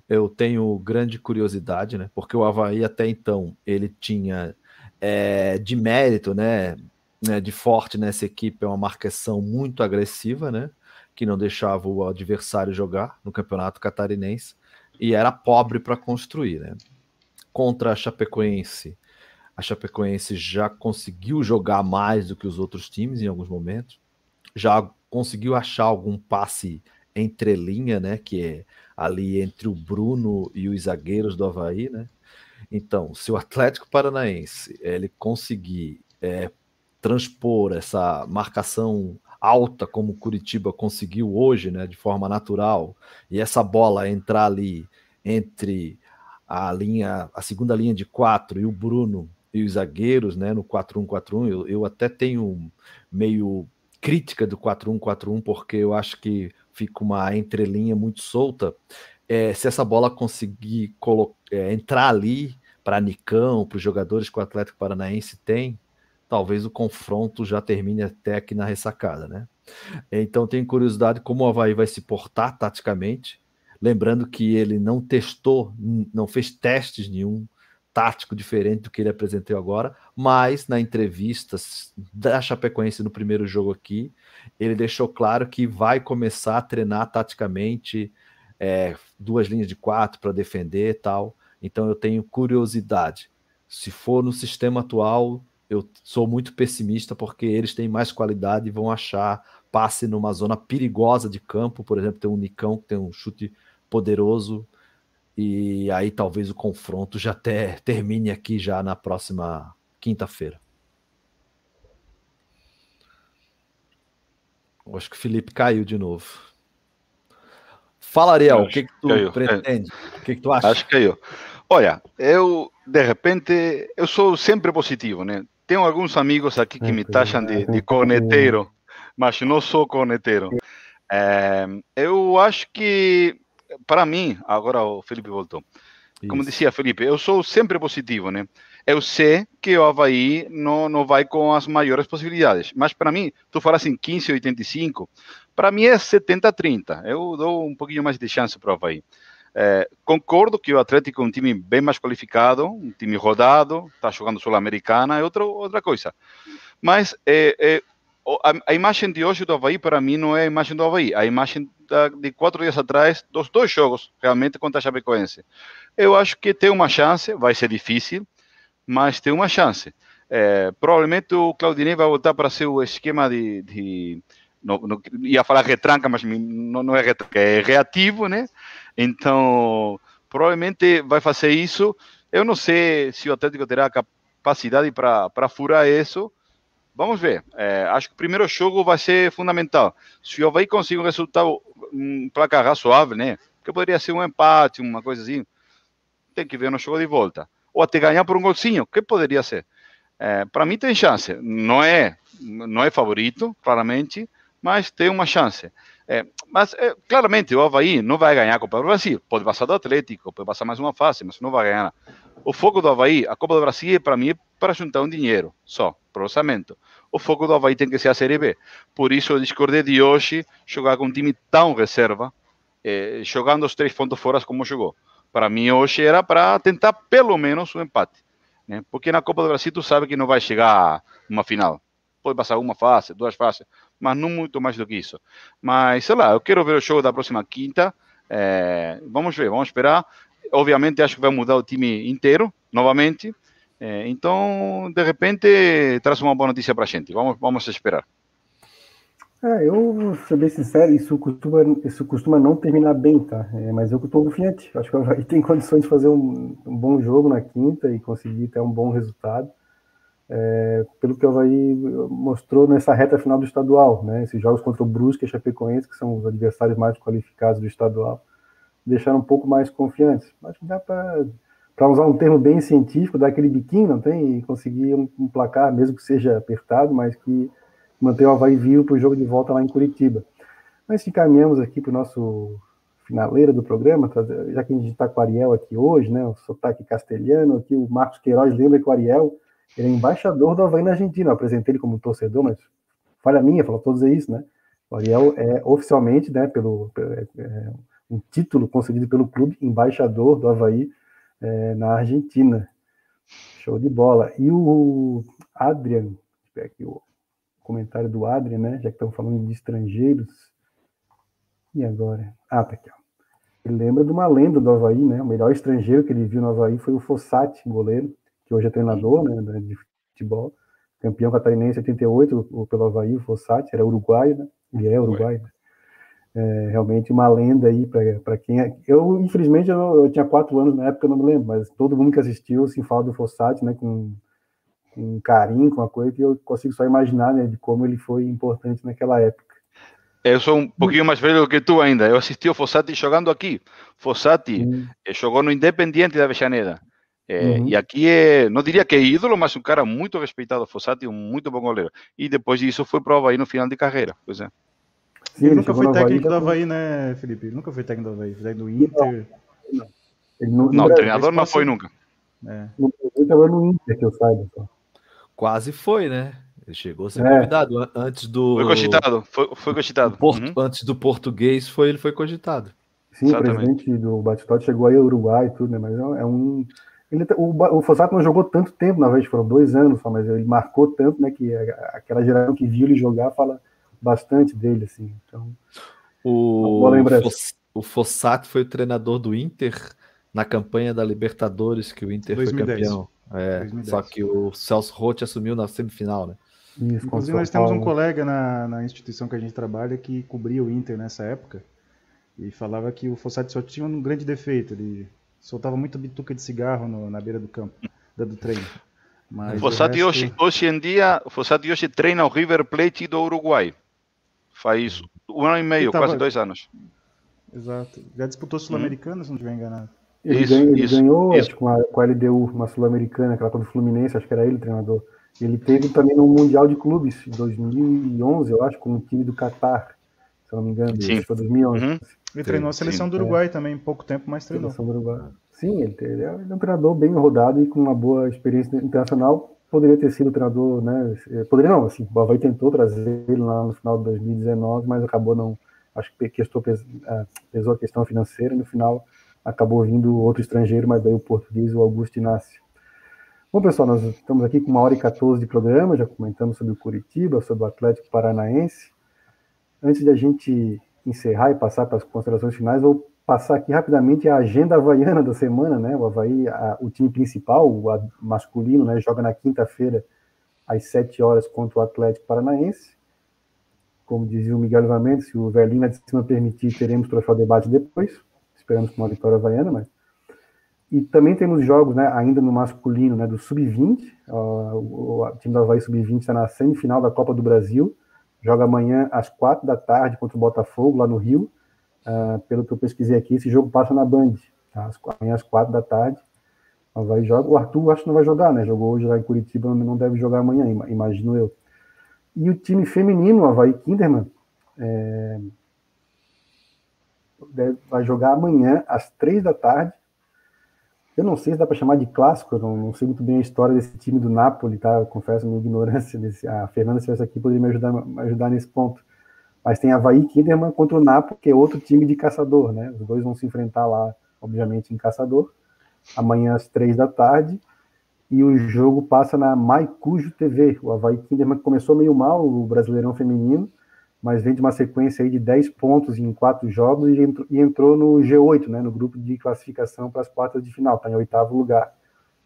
eu tenho grande curiosidade, né? Porque o Havaí até então ele tinha é, de mérito, né? né de forte nessa equipe é uma marcação muito agressiva, né? Que não deixava o adversário jogar no campeonato catarinense e era pobre para construir, né? Contra a Chapecoense, a Chapecoense já conseguiu jogar mais do que os outros times em alguns momentos, já conseguiu achar algum passe entre linha, né? Que é ali entre o Bruno e os zagueiros do Havaí, né? Então, se o Atlético Paranaense ele conseguir é, transpor essa marcação alta como Curitiba conseguiu hoje, né, de forma natural, e essa bola entrar ali entre a linha, a segunda linha de quatro e o Bruno e os zagueiros, né, no 4-1-4-1, eu, eu até tenho meio crítica do 4-1-4-1, porque eu acho que fica uma entrelinha muito solta. É, se essa bola conseguir é, entrar ali para Nicão, para os jogadores que o Atlético Paranaense tem, talvez o confronto já termine até aqui na ressacada, né? Então tenho curiosidade como o Havaí vai se portar taticamente, lembrando que ele não testou, não fez testes nenhum tático diferente do que ele apresentou agora, mas na entrevista da Chapecoense no primeiro jogo aqui, ele deixou claro que vai começar a treinar taticamente é, duas linhas de quatro para defender e tal. Então eu tenho curiosidade. Se for no sistema atual, eu sou muito pessimista porque eles têm mais qualidade e vão achar passe numa zona perigosa de campo, por exemplo, tem um Nicão que tem um chute poderoso e aí talvez o confronto já até termine aqui já na próxima quinta-feira. Acho que o Felipe caiu de novo. Fala, Ariel, o que, que tu caiu. pretende? O que, que tu acha? Acho que caiu. Olha, eu, de repente, eu sou sempre positivo, né? Tenho alguns amigos aqui que me taxam de, de corneteiro, mas não sou corneteiro. É, eu acho que para mim, agora o Felipe voltou. Isso. Como dizia Felipe, eu sou sempre positivo, né? Eu sei que o Havaí não, não vai com as maiores possibilidades, mas para mim, tu fala assim 15 85, para mim é 70-30. Eu dou um pouquinho mais de chance para o Havaí. É, concordo que o Atlético é um time bem mais qualificado, um time rodado, está jogando Sul-Americana, é outra, outra coisa. Mas é, é, a, a, imagem de hoje do Havaí, para mim, não é a imagem do Havaí. A imagem de quatro dias atrás, dos dois jogos, realmente, contra a Chapecoense. Eu acho que tem uma chance, vai ser difícil, mas tem uma chance. Provavelmente o Claudinei vai voltar para ser o esquema de, de ia falar retranca, mas não, não é retranca, é reativo, né? Então, provavelmente vai fazer isso. Eu não sei se o Atlético terá capacidade para furar isso. Vamos ver. É, acho que o primeiro jogo vai ser fundamental. Se o Havaí conseguir um resultado, um placar razoável, né? Que poderia ser um empate, uma coisa assim. Tem que ver no jogo de volta. Ou até ganhar por um golzinho, que poderia ser. É, para mim tem chance. Não é, não é favorito, claramente, mas tem uma chance. É, mas, é, claramente, o Havaí não vai ganhar a Copa do Brasil. Pode passar do Atlético, pode passar mais uma fase, mas não vai ganhar. O foco do Havaí, a Copa do Brasil, para mim, é para juntar um dinheiro só, para orçamento. O foco do Havaí tem que ser a Série B. Por isso, eu discordei de hoje jogar com um time tão reserva, é, jogando os três pontos fora como jogou. Para mim, hoje era para tentar pelo menos um empate. Né? Porque na Copa do Brasil, tu sabe que não vai chegar uma final pode passar uma fase, duas fases, mas não muito mais do que isso. Mas, sei lá, eu quero ver o jogo da próxima quinta. É, vamos ver, vamos esperar. Obviamente, acho que vai mudar o time inteiro, novamente. É, então, de repente, traz uma boa notícia para a gente. Vamos, vamos esperar. É, eu vou ser bem sincero, isso costuma, isso costuma não terminar bem, tá? É, mas eu estou confiante. Acho que Havaí *laughs* tem condições de fazer um, um, bom jogo na quinta e conseguir ter um bom resultado é, pelo que o Havaí mostrou nessa reta final do estadual, né? Esses jogos contra o Brusque e Chapecoense, que são os adversários mais qualificados do estadual, deixaram um pouco mais confiantes. Que dá para usar um termo bem científico, dar aquele biquinho, não tem? E conseguir um, um placar, mesmo que seja apertado, mas que mantenha o Havaí vivo para o jogo de volta lá em Curitiba. Mas encaminhamos aqui para o nosso finaleira do programa, já que a gente está com o Ariel aqui hoje, né? O sotaque castelhano, aqui o Marcos Queiroz lembra que o Ariel ele é embaixador do Havaí na Argentina. Eu apresentei ele como torcedor, mas falha minha, falou todos isso, né? O Ariel é oficialmente, né, pelo, é, é, um título concedido pelo clube, embaixador do Havaí é, na Argentina. Show de bola. E o Adrian, aqui o comentário do Adrian, né? Já que estamos falando de estrangeiros. E agora? Ah, tá aqui, ó. Ele lembra de uma lenda do Havaí, né? O melhor estrangeiro que ele viu no Havaí foi o Fossati, goleiro que hoje é treinador né, de futebol, campeão catarinense 88 pelo Havaí, o Fossati, era uruguaio, né? Ele é uruguaio. Né? É, realmente uma lenda aí para quem é. Eu, infelizmente, eu, eu, tinha quatro anos na época, eu não me lembro, mas todo mundo que assistiu se fala do Fossati, né, com, com carinho, com uma coisa que eu consigo só imaginar né, de como ele foi importante naquela época. Eu sou um pouquinho mais velho que tu ainda. Eu assisti o Fossati jogando aqui. Fossati hum. jogou no Independiente da Avejaneda. É, uhum. E aqui é, não diria que é ídolo, mas um cara muito respeitado, Fossati, um muito bom goleiro. E depois disso foi para o Havaí no final de carreira. Pois é. Sim, ele nunca foi técnico do Havaí, né, Felipe? Ele nunca foi técnico do Havaí, foi do Inter. Não, não. não o treinador não foi nunca. É. Ele no Inter, que eu saiba. Quase foi, né? Ele chegou a ser é. convidado antes do. Foi cogitado, foi, foi cogitado. Porto, uhum. Antes do português, foi, ele foi cogitado. Sim, Exatamente. o presidente do Batistote chegou aí ao Uruguai e tudo, né? Mas é um ele, o, o Fossato não jogou tanto tempo, na vez foram dois anos só, mas ele marcou tanto, né, que aquela geração que viu ele jogar fala bastante dele, assim. Então, o, o Fossato foi o treinador do Inter na campanha da Libertadores, que o Inter 2010. foi campeão. É, só que o Celso Roth assumiu na semifinal, né? Isso, Inclusive, nós temos um colega na, na instituição que a gente trabalha que cobria o Inter nessa época e falava que o Fossati só tinha um grande defeito. Ele soltava muita bituca de cigarro no, na beira do campo, do treino. Mas Fossati resto... hoje, hoje em dia, Fossati hoje treina o River Plate do Uruguai. Faz um ano e meio, tava... quase dois anos. Exato. Já disputou Sul-Americana, hum. se não estiver enganado. Ele, isso, ganhou, ele isso, ganhou isso. com, a, com a LDU, uma Sul-Americana, aquela contra o Fluminense, acho que era ele o treinador. Ele teve também no Mundial de Clubes, em 2011, eu acho, com o time do Qatar, se não me engano. Sim. Foi 2011. Uhum. Ele treinou a seleção do Uruguai é. também, pouco tempo, mas treinou. Seleção do Uruguai. Sim, ele, ele, é um treinador bem rodado e com uma boa experiência internacional. Poderia ter sido treinador, né? É, poderia não, assim, o Havaí tentou trazer ele lá no final de 2019, mas acabou não. Acho que pesou, é, pesou a questão financeira e no final acabou vindo outro estrangeiro, mas daí o português, o Augusto Inácio. Bom, pessoal, nós estamos aqui com uma hora e 14 de programa, já comentamos sobre o Curitiba, sobre o Atlético Paranaense. Antes de a gente encerrar e passar para as considerações finais, vou passar aqui rapidamente a agenda havaiana da semana, né? O Havaí, a, o time principal, o a, masculino, né? Joga na quinta-feira às 7 horas contra o Atlético Paranaense. Como dizia o Miguel Livramento, se o velhinho de cima permitir, teremos troféu debate depois. Esperamos com uma vitória havaiana, mas e também temos jogos, né, ainda no masculino, né, do Sub-20. Uh, o, o, time do Havaí Sub-20 está na semifinal da Copa do Brasil. Joga amanhã às quatro da tarde contra o Botafogo, lá no Rio. Uh, pelo que eu pesquisei aqui, esse jogo passa na Band. Tá? Amanhã às quatro da tarde. Havaí joga. O Arthur acho que não vai jogar, né? Jogou hoje lá em Curitiba, não deve jogar amanhã, imagino eu. E o time feminino, o Havaí Kinderman, é... vai jogar amanhã às três da tarde eu não sei se dá para chamar de clássico, eu não, não, sei muito bem a história desse time do Napoli, tá? Eu confesso minha ignorância. Desse, a Fernanda, se estivesse aqui, poderia me ajudar, me ajudar nesse ponto. Mas tem Havaí Kinderman contra o Napoli, que é outro time de caçador, né? Os dois vão se enfrentar lá, obviamente, em caçador, amanhã às três da tarde. E o jogo passa na Maicujo TV. O Havaí Kinderman começou meio mal, o Brasileirão Feminino, mas vem de uma sequência aí de 10 pontos em quatro jogos e entrou, e entrou no G8, né, no grupo de classificação para as quartas de final, está em oitavo lugar.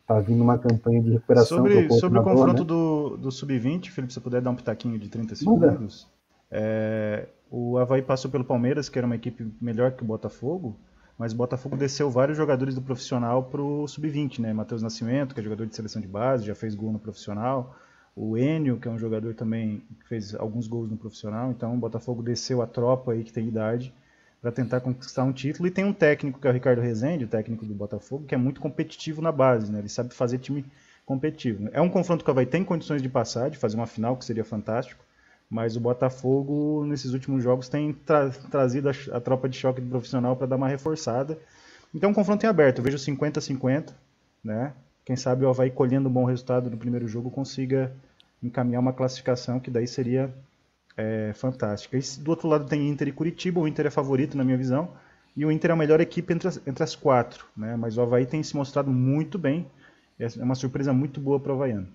Está vindo uma campanha de recuperação. Sobre, sobre o confronto né? do, do Sub-20, Felipe, se puder dar um pitaquinho de 30 segundos. É, o Havaí passou pelo Palmeiras, que era uma equipe melhor que o Botafogo, mas o Botafogo desceu vários jogadores do profissional para o Sub-20, né? Matheus Nascimento, que é jogador de seleção de base, já fez gol no profissional o Enio, que é um jogador também que fez alguns gols no profissional, então o Botafogo desceu a tropa aí que tem idade para tentar conquistar um título e tem um técnico que é o Ricardo Rezende, o técnico do Botafogo, que é muito competitivo na base, né? Ele sabe fazer time competitivo. É um confronto que vai ter condições de passar, de fazer uma final que seria fantástico, mas o Botafogo nesses últimos jogos tem tra trazido a, a, tropa de choque do profissional para dar uma reforçada. Então, um confronto em aberto, eu vejo 50-50, né? Quem sabe o Havaí colhendo um bom resultado no primeiro jogo consiga encaminhar uma classificação que daí seria é, fantástica. E do outro lado tem Inter e Curitiba, o Inter é favorito na minha visão, e o Inter é a melhor equipe entre as, entre as quatro, né? mas o Havaí tem se mostrado muito bem, é uma surpresa muito boa para o Havaiano.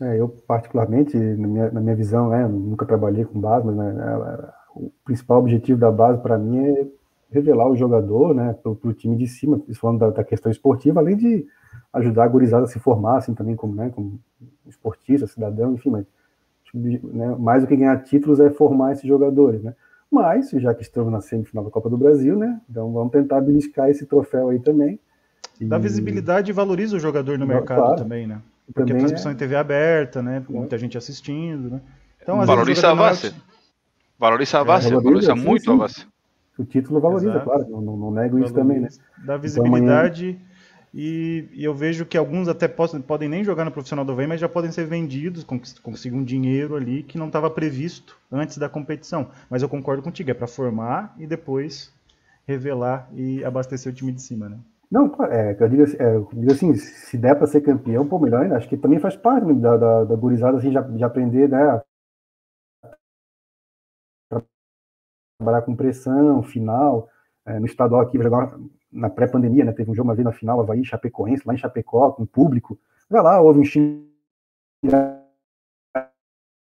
É, eu, particularmente, na minha, na minha visão, né, nunca trabalhei com base, mas né, é, o principal objetivo da base para mim é revelar o jogador né, para o time de cima, falando da, da, questão esportiva, além de ajudar a gurizada a se formar, assim, também como, né, como esportista, cidadão, enfim, mas né, mais do que ganhar títulos é formar esses jogadores, né? Mas, já que estamos na semifinal da Copa do Brasil, né? Então vamos tentar beliscar esse troféu aí também. E... Dá visibilidade e valoriza o jogador no Não, mercado claro. também, né? Porque também a transmissão é... em TV aberta, né? É. Muita gente assistindo, né? Então, valoriza a base. Valoriza a base, é, valoriza, muito sim, a base. O título valoriza, Exato. claro, não, não nego valoriza. isso também, né? Dá visibilidade. Então, amanhã e, e, eu vejo que alguns até possam, podem nem jogar no profissional do Havaí, mas já podem ser vendidos, conseguir um dinheiro ali que não estava previsto antes da competição. Mas eu concordo contigo, é para formar e depois revelar e abastecer o time de cima, né? Não, é, eu digo, assim, é, eu digo assim, se der para ser campeão, pô, melhor ainda. Acho que também faz parte da, da, da gurizada, assim, já, de aprender, né? Trabalhar com pressão, final. É, no estadual aqui, jogar na pré-pandemia, né? Teve um jogo uma vez na final, Havaí, Chapecoense, lá em Chapecó, com público. Vai lá, houve um xingamento,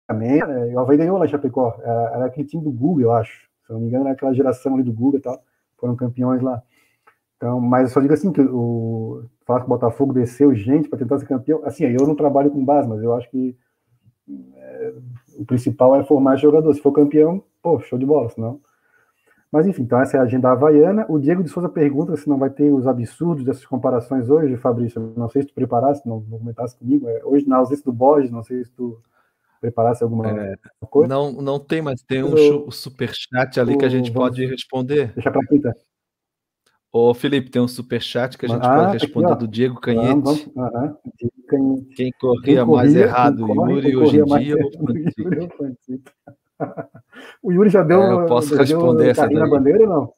né? O Havaí ganhou lá em Chapecó. Era, era, aquele time do Google, eu acho. Se não me engano, era aquela geração ali do Google e tal. Foram campeões lá. Então, mas eu só digo assim, que o falar que o Botafogo desceu gente para tentar ser campeão. Assim, eu não trabalho com base, mas eu acho que é, o principal é formar jogador. Se for campeão, pô, show de bola, senão mas enfim, então essa é a agenda havaiana. O Diego de Souza pergunta se não vai ter os absurdos dessas comparações hoje, Fabrício. Não sei se tu preparaste, não, não comentasse comigo. É, hoje, na ausência do Borges, não sei se tu preparasse alguma é, coisa. Não, não tem, mas tem um eu, superchat ali o, que a gente pode responder. Deixa para quinta. Ô, Felipe, tem um superchat que a gente ah, pode responder aqui, do Diego Canhete. Vamos, Quem corria quem mais corria, errado, Yuri, hoje em dia, *laughs* *laughs* o Yuri já deu. É, eu posso responder essa daí. na bandeira ou não?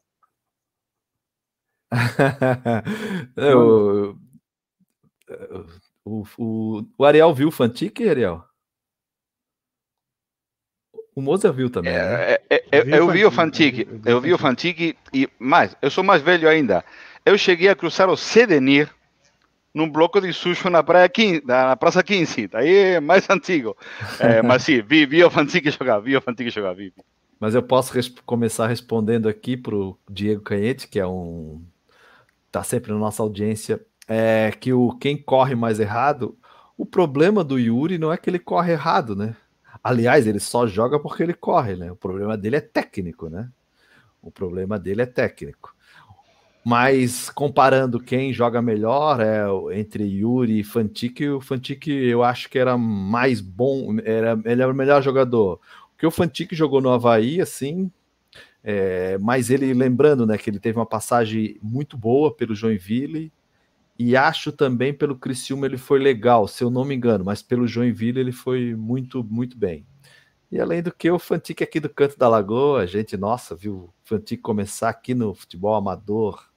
*laughs* eu, o, o, o, Ariel viu o Fantique, Ariel? O Moza viu também. É, né? é, é, eu, eu vi o Fantique, eu vi o Fantique e mais, eu sou mais velho ainda. Eu cheguei a cruzar o Sedenir num bloco de sushi na praia 15, na Praça 15, daí é mais *laughs* antigo. É, mas sim, vi, vi o Fantique jogar, vi o Fantique jogar, vi. Mas eu posso res começar respondendo aqui para o Diego Canhete, que é um. está sempre na nossa audiência, é que o quem corre mais errado, o problema do Yuri não é que ele corre errado, né? Aliás, ele só joga porque ele corre, né? O problema dele é técnico, né? O problema dele é técnico. Mas comparando quem joga melhor é entre Yuri e Fantic, o Fantic eu acho que era mais bom, era, ele era o melhor jogador. Porque o Fantic jogou no Havaí, assim, é, mas ele, lembrando, né, que ele teve uma passagem muito boa pelo Joinville, e acho também pelo Criciúma ele foi legal, se eu não me engano, mas pelo Joinville ele foi muito, muito bem. E além do que, o Fantic aqui do Canto da Lagoa, gente, nossa, viu o Fantic começar aqui no futebol amador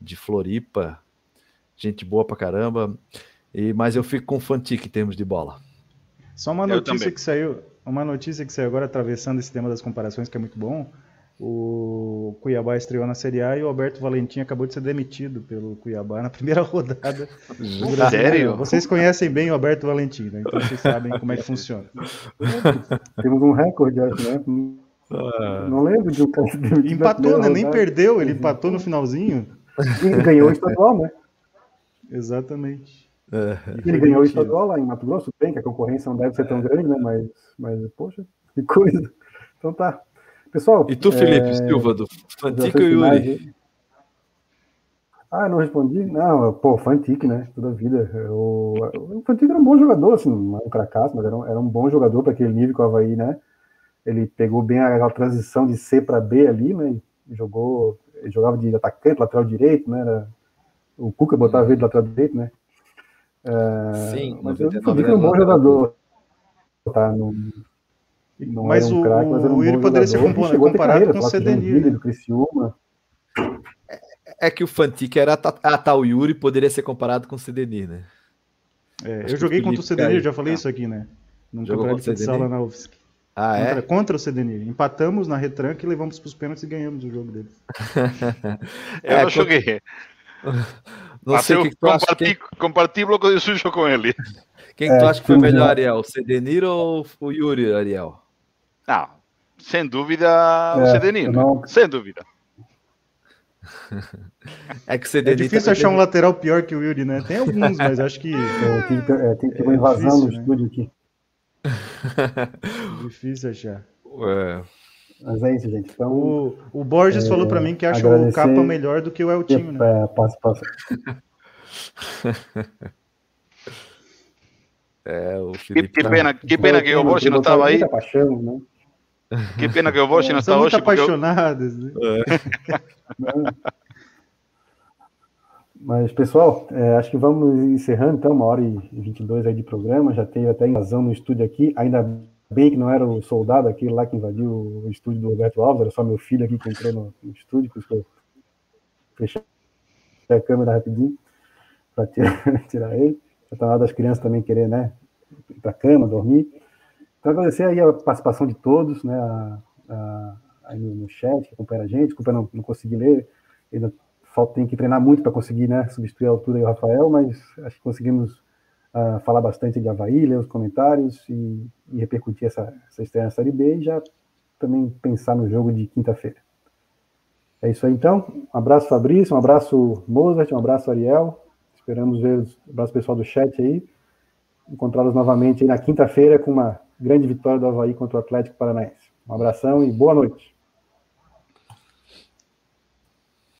de Floripa, gente boa pra caramba, e, mas eu fico com o Fantic em termos de bola. Só uma notícia que saiu, uma notícia que saiu agora atravessando esse tema das comparações que é muito bom. O Cuiabá estreou na Série A e o Alberto Valentim acabou de ser demitido pelo Cuiabá na primeira *laughs* rodada. Sério? Vocês conhecem bem o Alberto Valentim, né? então vocês sabem como é que funciona. Temos um recorde, acho, né? Ah. Não lembro de um cara Empatou, né? Nem perdeu, ele empatou no finalzinho. E ganhou o estadual, né? Exatamente. É. Ele ganhou o estadual lá em Mato Grosso, bem que a concorrência não deve ser tão grande, né? Mas, mas poxa, que coisa. Então tá. Pessoal. E tu, Felipe é... Silva, do Fantic ou Yuri? Ah, não respondi? Não, pô, Fantic, né? Toda a vida. O, o Fantic era um bom jogador, assim, não era um cracaço, mas era um, era um bom jogador para aquele nível que o Havaí, né? Ele pegou bem a, a transição de C para B ali, né? jogou, ele jogava de atacante, lateral direito, né? Era, o Cuca botava ele de lateral direito, né? É, Sim, mas eu Fantic era um bom jogador. Tá, no, não mas, um o, craque, mas um poderia ser comparado, carreira, com o Cedenir. Do Criciúma. É, é que o Fantic era a tal Yuri poderia ser comparado com o Cedenir, né? É, eu joguei contra o Cedenir, já falei tá. isso aqui, né? Num Jogou campeonato de lá na UFSC. Ah, contra, é? Contra o Cedenir. Empatamos na retranca e levamos para os pênaltis e ganhamos o jogo deles. *laughs* eu é, não joguei. *laughs* Não Mas sei eu que comparti, que... comparti bloco de sujo com ele. Quem é, tu acha que foi melhor, Ariel? O Cedenir ou o Yuri, Ariel? Não, sem dúvida o é, Cedenir. Não... Sem dúvida. É que o Cedenir. É difícil tá achar um lateral pior que o Yuri, né? Tem alguns, mas acho que. *laughs* É, tem que, é, tem que ter uma invasão difícil, no né? estúdio aqui. difícil achar. É. Mas é isso, gente. Então, o, o Borges é, falou para mim que acha o capa melhor do que o Eltinho, né? É, passo, passo. *laughs* É, o Felipe que, que pena, que pena que o Borges não estava aí. Paixão, né? Que pena que o Bosch não está hoje. Muito apaixonados, né? É. *laughs* Mas, pessoal, é, acho que vamos encerrando, então, uma hora e 22 aí de programa. Já teve até invasão no estúdio aqui. Ainda bem que não era o soldado aquele lá que invadiu o estúdio do Roberto Alves, era só meu filho aqui que entrou no, no estúdio, por isso que eu fechei a câmera rapidinho para tirar, *laughs* tirar ele. Já tá na hora das crianças também querer, né, ir para a cama, dormir. Então, agradecer aí a participação de todos, né, a, a, aí no, no, chat, que acompanha a gente. Desculpa não, não conseguir ler, ainda falta, tem que treinar muito para conseguir né, substituir a altura e o Rafael, mas acho que conseguimos uh, falar bastante de Havaí, ler os comentários e, e repercutir essa, essa estreia na Série B e já também pensar no jogo de quinta-feira. É isso aí então. Um abraço, Fabrício, um abraço, Mozart, um abraço, Ariel. Esperamos ver, um abraço pessoal do chat aí. Encontrá-los novamente na quinta-feira com uma grande vitória do Havaí contra o Atlético Paranaense. Um abração e boa noite.